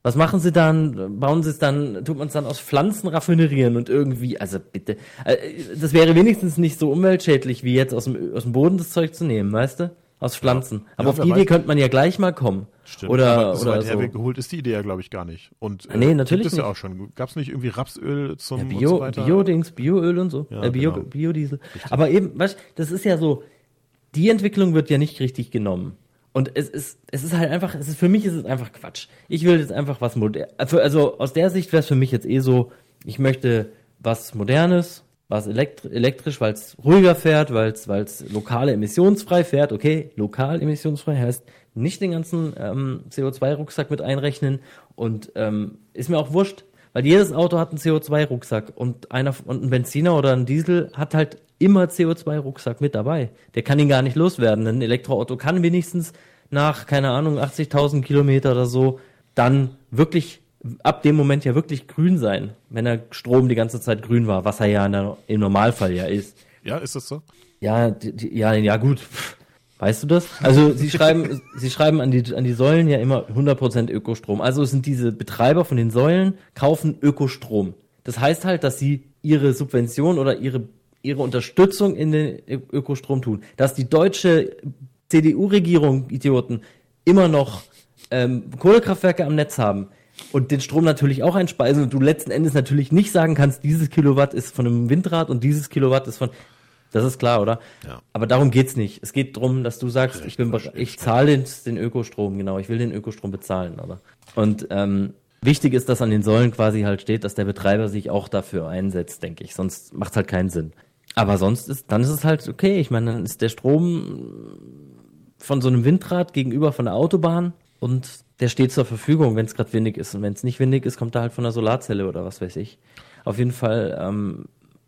was machen sie dann? Bauen sie es dann, tut man es dann aus Pflanzen raffinerieren und irgendwie, also bitte, äh, das wäre wenigstens nicht so umweltschädlich, wie jetzt aus dem, aus dem Boden das Zeug zu nehmen, weißt du? Aus Pflanzen. Aber Ja, auf wer die Idee könnte man ja gleich mal kommen. Stimmt. Oder, aber so oder weit so. hergeholt ist die Idee ja, glaube ich, gar nicht. Und äh, Nee, natürlich gibt es ja auch schon. Gab es nicht irgendwie Rapsöl zum Ja, und Bio, so weiter? Bio-Dings, Bioöl und so. Ja, äh, Bio, genau. Biodiesel. Aber eben, weißt das ist ja so, die Entwicklung wird ja nicht richtig genommen. Und es ist, es ist halt einfach, es ist, für mich ist es einfach Quatsch. Ich will jetzt einfach was modern, also aus der Sicht wäre es für mich jetzt eh so, ich möchte was Modernes, was elektri elektrisch, weil es ruhiger fährt, weil es lokale emissionsfrei fährt. Okay, lokal emissionsfrei heißt nicht den ganzen ähm, CO2-Rucksack mit einrechnen und ähm, ist mir auch wurscht, weil jedes Auto hat einen CO2-Rucksack und einer und ein Benziner oder ein Diesel hat halt immer CO2-Rucksack mit dabei. Der kann ihn gar nicht loswerden. Ein Elektroauto kann wenigstens nach, keine Ahnung, 80.000 Kilometer oder so dann wirklich ab dem Moment ja wirklich grün sein, wenn der Strom die ganze Zeit grün war, was er ja in der, im Normalfall ja ist. Ja, ist das so? Ja, die, die, ja, ja, gut. Weißt du das? Also sie schreiben, sie schreiben an die, an die Säulen ja immer 100% Ökostrom. Also sind diese Betreiber von den Säulen kaufen Ökostrom. Das heißt halt, dass sie ihre Subvention oder ihre, ihre Unterstützung in den Ökostrom tun. Dass die deutsche CDU-Regierung, Idioten, immer noch ähm, Kohlekraftwerke am Netz haben und den Strom natürlich auch einspeisen und du letzten Endes natürlich nicht sagen kannst, dieses Kilowatt ist von einem Windrad und dieses Kilowatt ist von. Das ist klar, oder? Ja. Aber darum geht's nicht. Es geht darum, dass du sagst, ich bin ich zahle den, den Ökostrom, genau, ich will den Ökostrom bezahlen, aber. Und ähm, wichtig ist, dass an den Säulen quasi halt steht, dass der Betreiber sich auch dafür einsetzt, denke ich. Sonst macht's halt keinen Sinn. Aber sonst ist, dann ist es halt okay. Ich meine, dann ist der Strom von so einem Windrad gegenüber von der Autobahn und der steht zur Verfügung, wenn es gerade windig ist. Und wenn es nicht windig ist, kommt er halt von der Solarzelle oder was weiß ich. Auf jeden Fall ähm,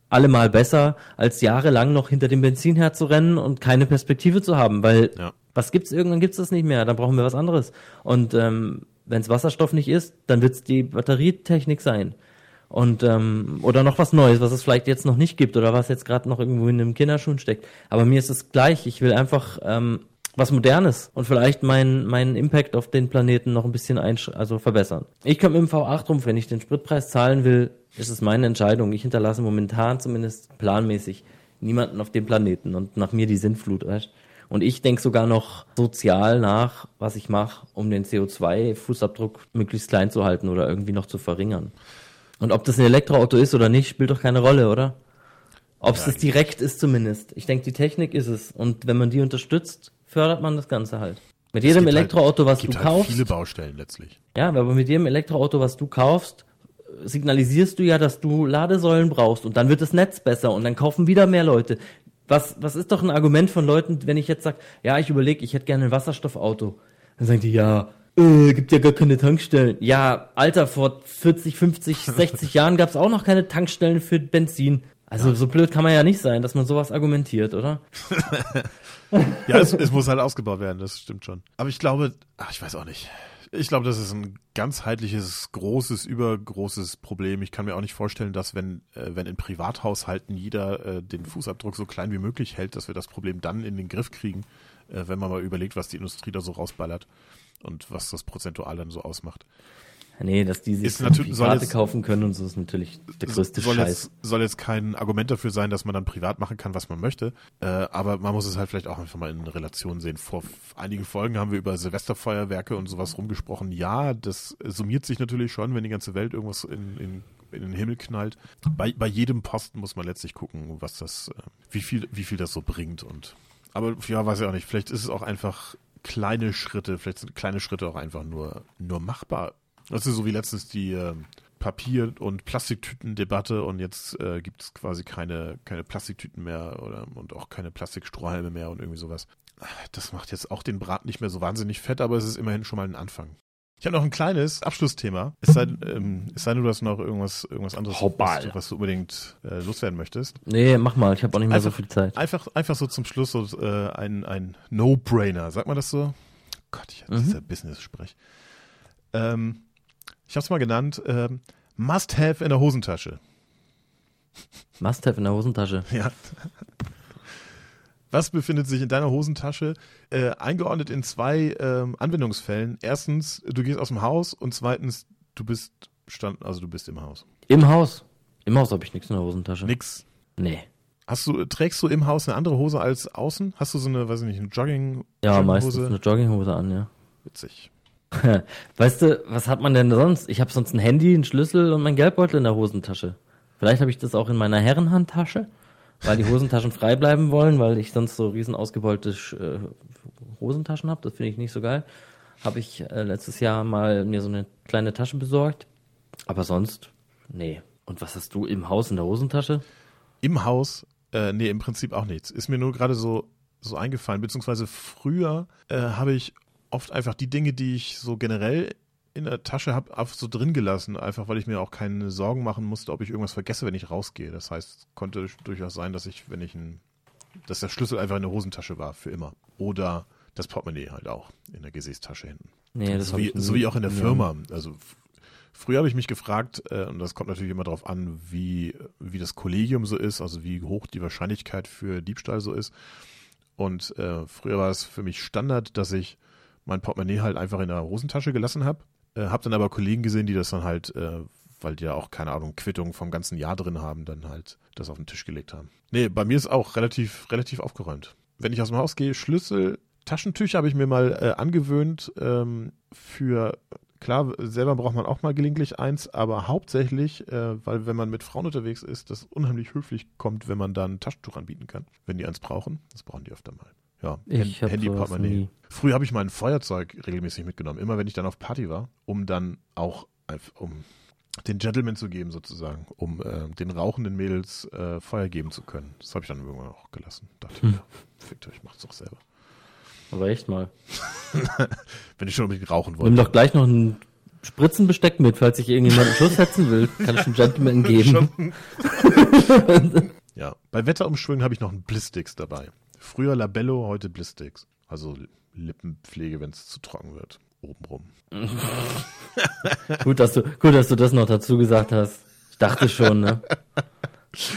allemal besser, als jahrelang noch hinter dem Benzin herzurennen und keine Perspektive zu haben, weil Ja. was gibt's irgendwann gibt's das nicht mehr, dann brauchen wir was anderes. Und ähm, wenn es Wasserstoff nicht ist, dann wird's die Batterietechnik sein. Und ähm, oder noch was Neues, was es vielleicht jetzt noch nicht gibt oder was jetzt gerade noch irgendwo in einem Kinderschuh steckt. Aber mir ist es gleich. Ich will einfach ähm, was Modernes und vielleicht meinen meinen Impact auf den Planeten noch ein bisschen einsch also verbessern. Ich komme dem V8 rum, wenn ich den Spritpreis zahlen will, ist es meine Entscheidung. Ich hinterlasse momentan zumindest planmäßig niemanden auf dem Planeten und nach mir die Sinnflut. Weißt? Und ich denke sogar noch sozial nach, was ich mache, um den CO2-Fußabdruck möglichst klein zu halten oder irgendwie noch zu verringern. Und ob das ein Elektroauto ist oder nicht, spielt doch keine Rolle, oder? Ob es das direkt ist zumindest. Ich denke, die Technik ist es. Und wenn man die unterstützt, fördert man das Ganze halt. Mit jedem halt- Elektroauto, was du Gibt halt kaufst, viele Baustellen letztlich. ja, aber mit jedem Elektroauto, was du kaufst, signalisierst du ja, dass du Ladesäulen brauchst und dann wird das Netz besser und dann kaufen wieder mehr Leute. Was, was ist doch ein Argument von Leuten, wenn ich jetzt sage, ja, ich überlege, ich hätte gerne ein Wasserstoffauto. Dann sagen die, ja, äh, gibt ja gar keine Tankstellen. Ja, Alter, vor 40, 50, 60 Jahren gab es auch noch keine Tankstellen für Benzin. Also so blöd kann man ja nicht sein, dass man sowas argumentiert, oder? Ja, es, es muss halt ausgebaut werden, das stimmt schon. Aber ich glaube, ach, ich weiß auch nicht. Ich glaube, das ist ein ganzheitliches, großes, übergroßes Problem. Ich kann mir auch nicht vorstellen, dass wenn, äh, wenn in Privathaushalten jeder äh, den Fußabdruck so klein wie möglich hält, dass wir das Problem dann in den Griff kriegen, äh, wenn man mal überlegt, was die Industrie da so rausballert und was das prozentual dann so ausmacht. Nee, dass die sich Zertifikate jetzt- kaufen können und so ist natürlich der größte soll Scheiß. jetzt, soll jetzt kein Argument dafür sein, dass man dann privat machen kann, was man möchte. Äh, aber man muss es halt vielleicht auch einfach mal in Relation sehen. Vor einigen Folgen haben wir über Silvesterfeuerwerke und sowas rumgesprochen. Ja, das summiert sich natürlich schon, wenn die ganze Welt irgendwas in, in, in den Himmel knallt. Bei, bei jedem Posten muss man letztlich gucken, was das, äh, wie viel, wie viel das so bringt und aber ja, weiß ich auch nicht. Vielleicht ist es auch einfach kleine Schritte, vielleicht sind kleine Schritte auch einfach nur, nur machbar. Das ist so wie letztens die ähm, Papier- und Plastiktüten-Debatte und jetzt äh, gibt es quasi keine, keine Plastiktüten mehr oder und auch keine Plastikstrohhalme mehr und irgendwie sowas. Das macht jetzt auch den Braten nicht mehr so wahnsinnig fett, aber es ist immerhin schon mal ein Anfang. Ich habe noch ein kleines Abschlussthema. Es sei, ähm, es sei denn, du hast noch irgendwas, irgendwas anderes, was, du- was du unbedingt äh, loswerden möchtest. Nee, mach mal, ich habe auch nicht mehr so Einfach- viel Zeit. Einfach, einfach so zum Schluss so äh, ein, ein No-Brainer. Sagt man das so? Gott, ich mhm. dieser Business-Sprech. Ähm, ich habe es mal genannt. Ähm, Must-have in der Hosentasche. Must-have in der Hosentasche. Ja. Was befindet sich in deiner Hosentasche? Äh, eingeordnet in zwei ähm, Anwendungsfällen. Erstens, du gehst aus dem Haus und zweitens, du bist stand, also du bist im Haus. Im Haus. Im Haus habe ich nichts in der Hosentasche. Nix. Nee. Hast du, trägst du im Haus eine andere Hose als außen? Hast du so eine, weiß ich nicht, eine Jogging, Ja, Jogginghose? meistens eine Jogginghose an, ja. Witzig. Weißt du, was hat man denn sonst? Ich habe sonst ein Handy, einen Schlüssel und mein Geldbeutel in der Hosentasche. Vielleicht habe ich das auch in meiner Herrenhandtasche, weil die Hosentaschen frei bleiben wollen, weil ich sonst so riesen ausgebeulte äh, Hosentaschen habe. Das finde ich nicht so geil. Habe ich äh, letztes Jahr mal mir so eine kleine Tasche besorgt. Aber sonst, nee. Und was hast du im Haus in der Hosentasche? Im Haus, äh, nee, im Prinzip auch nichts. Ist mir nur gerade so, so eingefallen, beziehungsweise früher äh, habe ich oft einfach die Dinge, die ich so generell in der Tasche habe, einfach so drin gelassen, einfach weil ich mir auch keine Sorgen machen musste, ob ich irgendwas vergesse, wenn ich rausgehe. Das heißt, es konnte durchaus sein, dass ich, wenn ich ein, dass der Schlüssel einfach in der Hosentasche war, für immer. Oder das Portemonnaie halt auch in der Gesäßtasche hinten. Nee, das so, wie, so wie auch in der. Firma. Also früher habe ich mich gefragt, äh, und das kommt natürlich immer darauf an, wie, wie das Kollegium so ist, also wie hoch die Wahrscheinlichkeit für Diebstahl so ist. Und äh, früher war es für mich Standard, dass ich mein Portemonnaie halt einfach in der Hosentasche gelassen habe. Äh, habe dann aber Kollegen gesehen, die das dann halt, äh, weil die ja auch, keine Ahnung, Quittungen vom ganzen Jahr drin haben, dann halt das auf den Tisch gelegt haben. Nee, bei mir ist auch relativ, relativ aufgeräumt. Wenn ich aus dem Haus gehe, Schlüssel, Taschentücher habe ich mir mal äh, angewöhnt ähm, für, klar, selber braucht man auch mal gelegentlich eins, aber hauptsächlich, äh, weil wenn man mit Frauen unterwegs ist, das unheimlich höflich kommt, wenn man dann ein Taschentuch anbieten kann, wenn die eins brauchen. Das brauchen die öfter mal. Ja, Ich hab Handy, sowas Portemonnaie. nie. Früher habe ich mein Feuerzeug regelmäßig mitgenommen, immer wenn ich dann auf Party war, um dann auch, um den Gentleman zu geben sozusagen, um äh, den rauchenden Mädels äh, Feuer geben zu können. Das habe ich dann irgendwann auch gelassen. Dachte Hm. ja, fickt euch, macht's doch selber. Aber echt mal. Wenn ich schon unbedingt rauchen Nimm wollte. doch gleich noch ein Spritzenbesteck mit, falls sich irgendjemand einen Schuss setzen will. Kann ich einem Gentleman geben. Ja, bei Wetterumschwüngen habe ich noch einen Blisstix dabei. Früher Labello, heute Blisstix. Also Lippenpflege, wenn es zu trocken wird. Obenrum. gut, dass du, gut, dass du das noch dazu gesagt hast. Ich dachte schon, ne?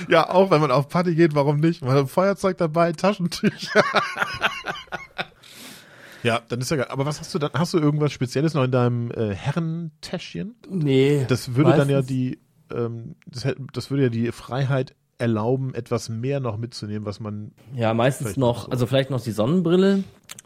Ja, auch wenn man auf Party geht, warum nicht? Man hat ein Feuerzeug dabei, Taschentücher. ja, dann ist ja geil. Aber was hast du dann? Hast du irgendwas Spezielles noch in deinem äh, Herrentäschchen? Nee. Das würde dann ja die, ähm, das, das würde ja die Freiheit erlauben, etwas mehr noch mitzunehmen, was man. Ja, meistens noch noch, so. also vielleicht noch die Sonnenbrille.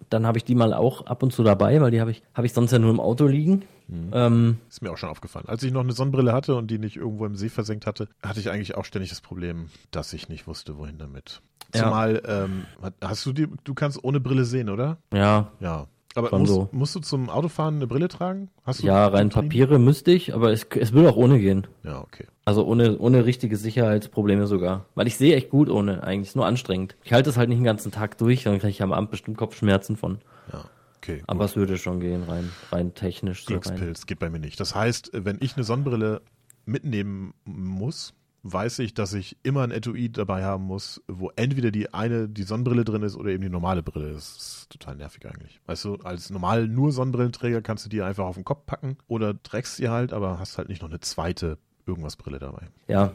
Dann habe ich die mal auch ab und zu dabei, weil die habe ich, habe ich sonst ja nur im Auto liegen. Mhm. Ähm, Ist mir auch schon aufgefallen. Als ich noch eine Sonnenbrille hatte und die nicht irgendwo im See versenkt hatte, hatte ich eigentlich auch ständig das Problem, dass ich nicht wusste, wohin damit. Ja. Zumal, ähm, hat- hast du die, du kannst ohne Brille sehen, oder? ja, Ja. Aber musst, so. musst du zum Autofahren eine Brille tragen? Ja, rein? Papiere müsste ich, aber es, es würde auch ohne gehen. Ja, okay. Also ohne, ohne richtige Sicherheitsprobleme sogar. Weil ich sehe echt gut ohne, eigentlich. Ist nur anstrengend. Ich halte es halt nicht den ganzen Tag durch, dann kriege ich am Abend bestimmt Kopfschmerzen von. Ja, okay. Aber es würde schon gehen, rein, rein technisch. So. Glückspilz geht bei mir nicht. Das heißt, wenn ich eine Sonnenbrille mitnehmen muss, weiß ich, dass ich immer ein Etui dabei haben muss, wo entweder die eine, die Sonnenbrille drin ist oder eben die normale Brille. Das ist total nervig eigentlich. Weißt du, als normal nur Sonnenbrillenträger kannst du die einfach auf den Kopf packen oder trägst sie halt, aber hast halt nicht noch eine zweite irgendwas Brille dabei. Ja,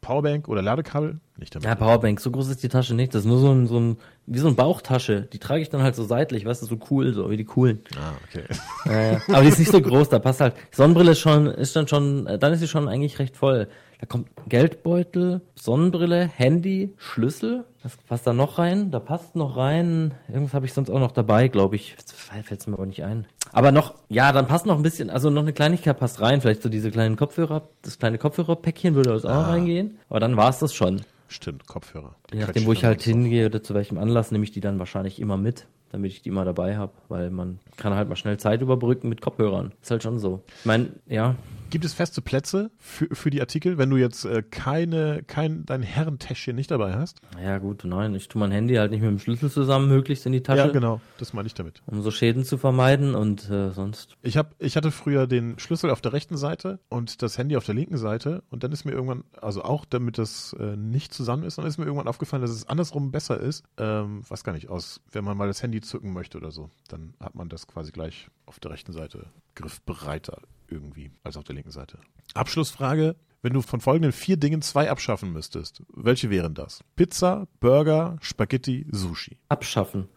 Powerbank oder Ladekabel nicht damit. Ja, Powerbank, so groß ist die Tasche nicht. Das ist nur so ein, so ein, wie so eine Bauchtasche. Die trage ich dann halt so seitlich, weißt du, so cool, so wie die coolen. Ah, okay. Äh, aber die ist nicht so groß, da passt halt. Sonnenbrille ist schon, ist dann schon, äh, dann ist sie schon eigentlich recht voll. Da kommt Geldbeutel, Sonnenbrille, Handy, Schlüssel. Was passt da noch rein? Da passt noch rein. Irgendwas habe ich sonst auch noch dabei, glaube ich. Fällt es mir aber nicht ein. Aber noch, ja, dann passt noch ein bisschen, also noch eine Kleinigkeit passt rein. Vielleicht so diese kleinen Kopfhörer, das kleine Kopfhörerpäckchen würde das auch Ah. reingehen. Aber dann war es das schon. Stimmt, Kopfhörer. Je nachdem, wo ich halt hingehe oder zu welchem Anlass, nehme ich die dann wahrscheinlich immer mit, damit ich die immer dabei habe, weil man kann halt mal schnell Zeit überbrücken mit Kopfhörern. Ist halt schon so. Ich meine, ja, Gibt es feste Plätze für, für die Artikel, wenn du jetzt äh, keine, kein, dein Herrentäschchen nicht dabei hast? ja gut, nein, ich tue mein Handy halt nicht mit dem Schlüssel zusammen, möglichst in die Tasche, Ja, genau, das meine ich damit. um so Schäden zu vermeiden und äh, sonst. Ich, hab, ich hatte früher den Schlüssel auf der rechten Seite und das Handy auf der linken Seite und dann ist mir irgendwann, also auch damit das äh, nicht zusammen ist, dann ist mir irgendwann aufgefallen, dass es andersrum besser ist. Ähm, weiß gar nicht, aus, wenn man mal das Handy zücken möchte oder so, dann hat man das quasi gleich auf der rechten Seite griffbereiter irgendwie als auf der linken Seite. Abschlussfrage. Wenn du von folgenden vier Dingen zwei abschaffen müsstest, welche wären das? Pizza, Burger, Spaghetti, Sushi. Abschaffen.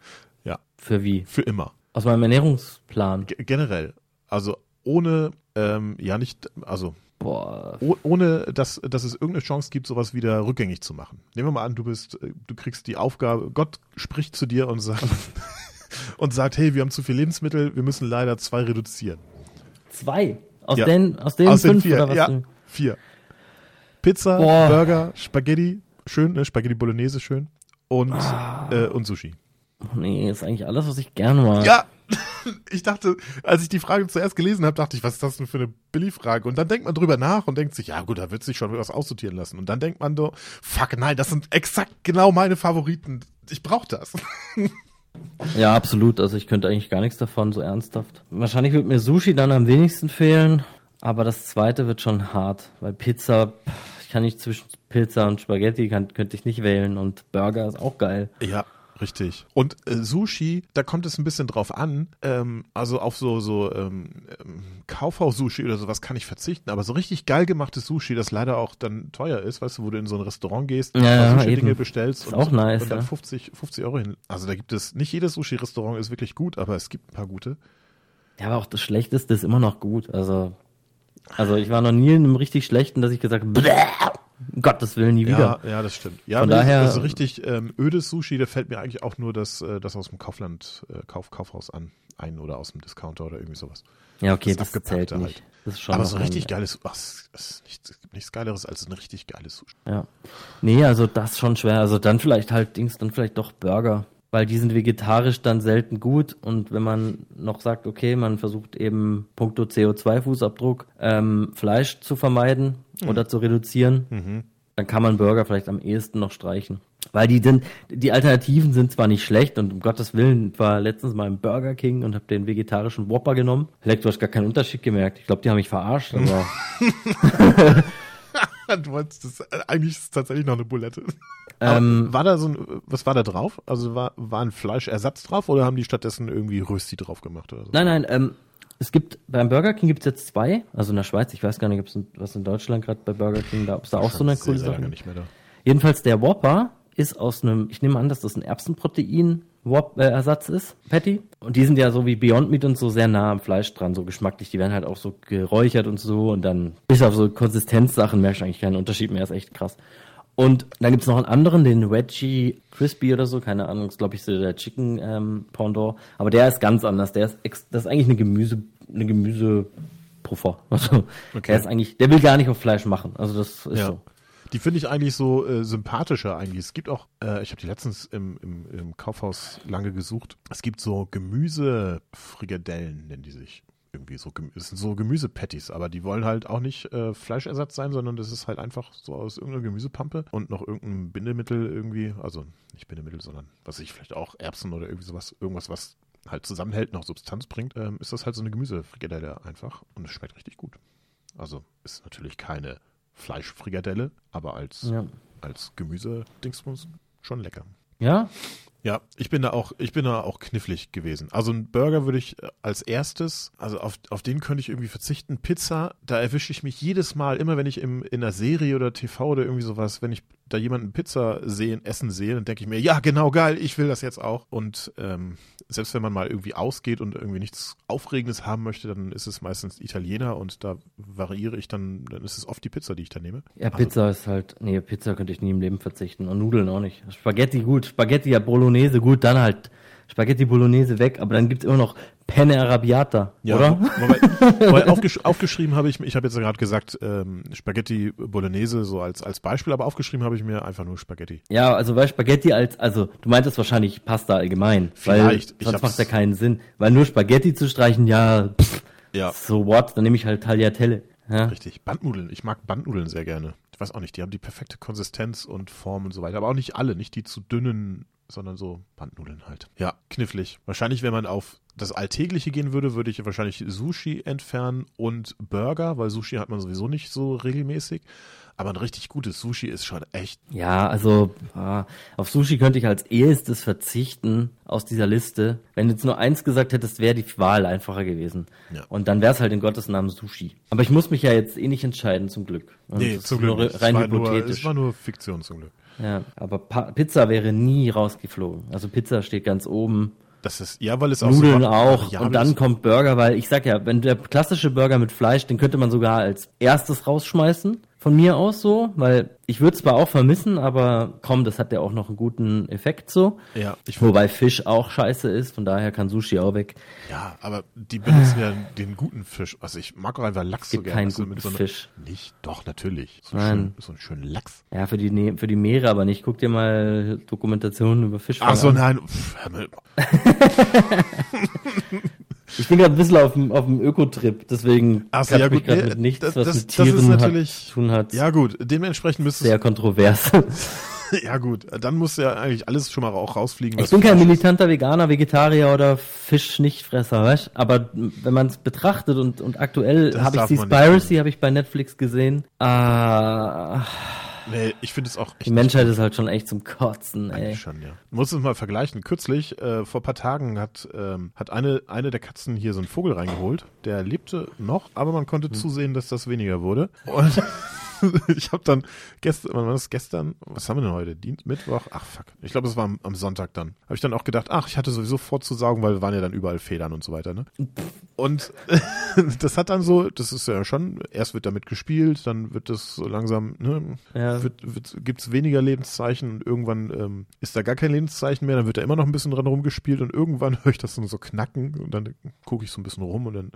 Ja. Für wie? Für immer. Aus meinem Ernährungsplan. G generell. Also ohne, ähm, ja nicht, also Boah. Oh, ohne dass, dass es irgendeine Chance gibt, sowas wieder rückgängig zu machen. Nehmen wir mal an, du bist, äh, du kriegst die Aufgabe, Gott spricht zu dir und sagt, und sagt, hey, wir haben zu viel Lebensmittel, wir müssen leider zwei reduzieren. Zwei. Aus Ja. den, aus den Aus den fünf vier, oder was? ja, vier. Pizza, Boah. Burger, Spaghetti, schön, ne? Spaghetti Bolognese, schön. Und, Ah. äh, und Sushi. Nee, ist eigentlich alles, was ich gerne mag. Ja, ich dachte, als ich die Frage zuerst gelesen habe, dachte ich, was ist das denn für eine Billy-Frage? Und dann denkt man drüber nach und denkt sich, ja gut, da wird sich schon was aussortieren lassen. Und dann denkt man so, fuck, nein, das sind exakt genau meine Favoriten. Ich brauche das. Ja, absolut. Also ich könnte eigentlich gar nichts davon, so ernsthaft. Wahrscheinlich wird mir Sushi dann am wenigsten fehlen, aber das zweite wird schon hart, weil Pizza, ich kann nicht zwischen Pizza und Spaghetti, kann, könnte ich nicht wählen und Burger ist auch geil. Ja, richtig. Und äh, Sushi, da kommt es ein bisschen drauf an. Ähm, also auf so, so ähm, ähm, Kaufhaus-Sushi oder sowas kann ich verzichten. Aber so richtig geil gemachtes Sushi, das leider auch dann teuer ist, weißt du, wo du in so ein Restaurant gehst, Ja, ja, Sushi-Dinge bestellst und, auch nice, und dann ja. 50, 50 Euro hin. Also da gibt es, nicht jedes Sushi-Restaurant ist wirklich gut, aber es gibt ein paar gute. Ja, aber auch das Schlechteste ist immer noch gut. Also, also ich war noch nie in einem richtig schlechten, dass ich gesagt habe, "Bäh, um Gottes Willen nie wieder. Ja, ja, das stimmt. Ja, Von daher- also richtig ähm, ödes Sushi, da fällt mir eigentlich auch nur das, äh, das aus dem Kaufland, äh, Kauf, Kaufhaus an. Ein oder aus dem Discounter oder irgendwie sowas. Ja, okay, Das das, zählt nicht. halt. Das ist schon Aber so ein- richtig geiles, ach, es, ist nichts, es gibt nichts Geileres als ein richtig geiles Sushi. Ja. Nee, also das schon schwer. Also dann vielleicht halt Dings, dann vielleicht doch Burger. Weil die sind vegetarisch dann selten gut und wenn man noch sagt, okay, man versucht eben puncto CO2-Fußabdruck ähm, Fleisch zu vermeiden oder zu reduzieren, dann kann man Burger vielleicht am ehesten noch streichen. Weil die sind, die Alternativen sind zwar nicht schlecht und um Gottes Willen, war letztens mal im Burger King und habe den vegetarischen Whopper genommen. Vielleicht du hast gar keinen Unterschied gemerkt. Ich glaube, die haben mich verarscht, aber du wolltest das, äh, eigentlich ist es tatsächlich noch eine Bulette. ähm, Aber war da so ein, was war da drauf? Also war, war ein Fleischersatz drauf oder haben die stattdessen irgendwie Rösti drauf gemacht oder so? Nein, nein, ähm, es gibt, beim Burger King gibt es jetzt zwei, also in der Schweiz, ich weiß gar nicht, ob es in, was in Deutschland gerade bei Burger King, da, ob es da auch so eine coole Sache gibt. Jedenfalls der Whopper ist aus einem, ich nehme an, dass das ein Erbsenprotein Whop, äh, Ersatz ist, Patty. Und die sind ja so wie Beyond Meat und so sehr nah am Fleisch dran, so geschmacklich. Die werden halt auch so geräuchert und so und dann bis auf so Konsistenzsachen merkst du eigentlich keinen Unterschied mehr, ist echt krass. Und dann gibt's noch einen anderen, den Veggie Crispy oder so, keine Ahnung, ist glaube ich so der Chicken ähm, Pendant. Aber der ist ganz anders. Der ist, ex das ist eigentlich eine Gemüse, eine Gemüsepuffer. Also Okay. der ist eigentlich, der will gar nicht auf Fleisch machen. Also das ist Ja. so. Die finde ich eigentlich so äh, sympathischer eigentlich. Es gibt auch, äh, ich habe die letztens im, im, im Kaufhaus lange gesucht. Es gibt so Gemüsefrikadellen, nennen die sich. Irgendwie so, es sind so Gemüsepatties, aber die wollen halt auch nicht äh, Fleischersatz sein, sondern das ist halt einfach so aus irgendeiner Gemüsepampe und noch irgendein Bindemittel irgendwie, also nicht Bindemittel, sondern was ich vielleicht auch Erbsen oder irgendwie sowas, irgendwas, was halt zusammenhält, noch Substanz bringt, ähm, ist das halt so eine Gemüsefrikadelle einfach und es schmeckt richtig gut. Also ist natürlich keine Fleischfrikadelle, aber als, Ja. als Gemüse-Dingsbums schon lecker. Ja, Ja, ich bin da auch, ich bin da auch knifflig gewesen. Also ein Burger würde ich äh, als erstes, also auf, auf den könnte ich irgendwie verzichten. Pizza, da erwische ich mich jedes Mal, immer wenn ich im, in einer Serie oder TV oder irgendwie sowas, wenn ich da jemanden Pizza sehen, essen sehe, dann denke ich mir, ja, genau, geil, ich will das jetzt auch. Und ähm, selbst wenn man mal irgendwie ausgeht und irgendwie nichts Aufregendes haben möchte, dann ist es meistens Italiener und da variiere ich dann, dann ist es oft die Pizza, die ich da nehme. Ja, Pizza ist halt, nee, Pizza könnte ich nie im Leben verzichten und Nudeln auch nicht. Spaghetti gut, Spaghetti ja Bolognese gut, dann halt Spaghetti Bolognese weg, aber dann gibt's immer noch Penne Arrabbiata, Ja, oder? Wobei, wobei aufgesch aufgeschrieben habe ich, ich habe jetzt gerade gesagt, ähm, Spaghetti Bolognese so als, als Beispiel, aber aufgeschrieben habe ich mir einfach nur Spaghetti. Ja, also weil Spaghetti als, also du meintest wahrscheinlich Pasta allgemein, Vielleicht, weil sonst macht ja keinen Sinn, weil nur Spaghetti zu streichen, ja, pff, Ja. so what, dann nehme ich halt Tagliatelle. Ja. Richtig. Bandnudeln. Ich mag Bandnudeln sehr gerne. Ich weiß auch nicht, die haben die perfekte Konsistenz und Form und so weiter. Aber auch nicht alle, nicht die zu dünnen, sondern so Bandnudeln halt. Ja, knifflig. Wahrscheinlich, wenn man auf das Alltägliche gehen würde, würde ich wahrscheinlich Sushi entfernen und Burger, weil Sushi hat man sowieso nicht so regelmäßig. Aber ein richtig gutes Sushi ist schon echt. Ja, also ah, auf Sushi könnte ich als ehestes verzichten aus dieser Liste. Wenn du jetzt nur eins gesagt hättest, wäre die Wahl einfacher gewesen. Ja. Und dann wäre es halt in Gottes Namen Sushi. Aber ich muss mich ja jetzt eh nicht entscheiden, zum Glück. Und Nee, zum nur Glück. nicht. Rein es, war nur, hypothetisch. es war nur Fiktion zum Glück. ja, aber pa Pizza wäre nie rausgeflogen. Also Pizza steht ganz oben. Das ist, ja, weil es auch Nudeln so auch variabel und dann kommt Burger, weil ich sag ja, wenn der klassische Burger mit Fleisch, den könnte man sogar als erstes rausschmeißen, von mir aus so, weil ich würde zwar auch vermissen, aber komm, das hat ja auch noch einen guten Effekt so. Ja, ich Wobei Fisch auch scheiße ist, von daher kann Sushi auch weg. Ja, aber die benutzen ja den guten Fisch. Also ich mag auch einfach Lachs so Gibt gerne. keinen du, guten so Fisch. Nicht, doch, natürlich. So, Nein. Schön, so einen schönen Lachs. Ja, für die, Ne- für die Meere aber nicht. Guck dir mal Dokumentationen über Fischfang Ach so, an. nein. Pff. Ich bin gerade ein bisschen auf dem, auf dem Ökotrip, deswegen so, ja, gut, gerade nee, mit nichts, das- was mit das ist Tieren natürlich- hat, zu tun hat. Ja gut, dementsprechend müsste Sehr kontrovers. es, ja gut, dann muss ja eigentlich alles schon mal auch rausfliegen. Ich bin kein militanter Veganer, Vegetarier oder Fisch-Nichtfresser, weißt Aber wenn man es betrachtet und, und aktuell habe ich die Spiracy, habe ich bei Netflix gesehen. Ah, Nee, ich finde es auch echt die Menschheit ist halt schon echt zum Kotzen, ey. Eigentlich schon, ja. Du musst es mal vergleichen. Kürzlich, äh, vor ein paar Tagen, hat, ähm, hat eine, eine der Katzen hier so einen Vogel reingeholt. Der lebte noch, aber man konnte zusehen, dass das weniger wurde. Und ich habe dann gestern, wann war das gestern? Was haben wir denn heute? Dienst, Mittwoch? Ach fuck. Ich glaube, es war am, am Sonntag dann. Habe ich dann auch gedacht, ach, ich hatte sowieso vorzusaugen, weil waren ja dann überall Federn und so weiter, ne? Und das hat dann so, das ist ja schon, erst wird damit gespielt, dann wird das so langsam, ne, Ja. wird, wird, gibt's weniger Lebenszeichen und irgendwann ähm, ist da gar kein Lebenszeichen mehr, dann wird da immer noch ein bisschen dran rumgespielt und irgendwann höre ich das so, so knacken und dann gucke ich so ein bisschen rum und dann,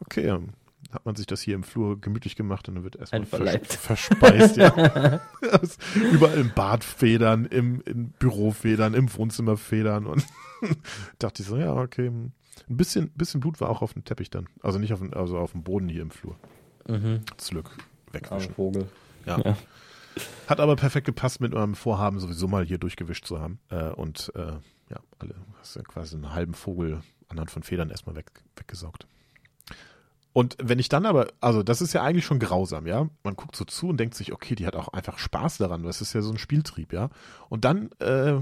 okay, ähm, hat man sich das hier im Flur gemütlich gemacht und dann wird erstmal vers verspeist, ja. Das- Überall im Bad Federn, im, in Bürofedern, im Wohnzimmer Federn und dachte ich so, ja, okay. Ein bisschen, bisschen Blut war auch auf dem Teppich dann. Also nicht auf dem, also auf dem Boden hier im Flur. Mhm. Zum Glück wegwischen. Vogel. Ja. Ja. Hat aber perfekt gepasst mit meinem Vorhaben, sowieso mal hier durchgewischt zu haben. Äh, und äh, ja, alle, hast ja quasi einen halben Vogel anhand von Federn erstmal weg, weggesaugt. Und wenn ich dann aber, also das ist ja eigentlich schon grausam, ja. Man guckt so zu und denkt sich, okay, die hat auch einfach Spaß daran, das ist ja so ein Spieltrieb, ja. Und dann äh,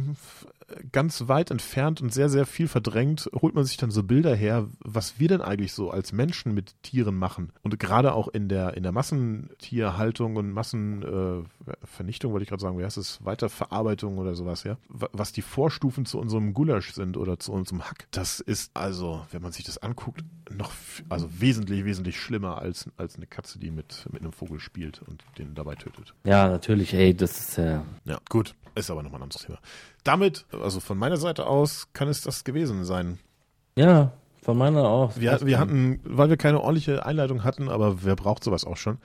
ganz weit entfernt und sehr, sehr viel verdrängt, holt man sich dann so Bilder her, was wir denn eigentlich so als Menschen mit Tieren machen. Und gerade auch in der, in der Massentierhaltung und Massenvernichtung, äh, wollte ich gerade sagen, wie heißt es, Weiterverarbeitung oder sowas, ja. Wa- Was die Vorstufen zu unserem Gulasch sind oder zu unserem Hack, das ist also, wenn man sich das anguckt, noch, also wesentlich, wesentlich schlimmer als, als eine Katze, die mit, mit einem Vogel spielt und den dabei tötet. Ja, natürlich, ey, das ist ja. Ja, gut. Ist aber nochmal ein anderes Thema. Damit, also von meiner Seite aus, kann es das gewesen sein. Ja, von meiner auch. Wir, wir hatten, weil wir keine ordentliche Einleitung hatten, aber wer braucht sowas auch schon?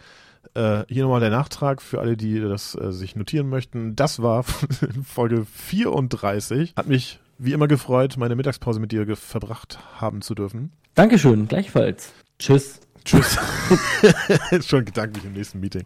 Äh, hier nochmal der Nachtrag für alle, die das äh, sich notieren möchten. Das war Folge 34. Hat mich wie immer gefreut, meine Mittagspause mit dir verbracht haben zu dürfen. Dankeschön, gleichfalls. Tschüss. Tschüss. schon gedanklich im nächsten Meeting.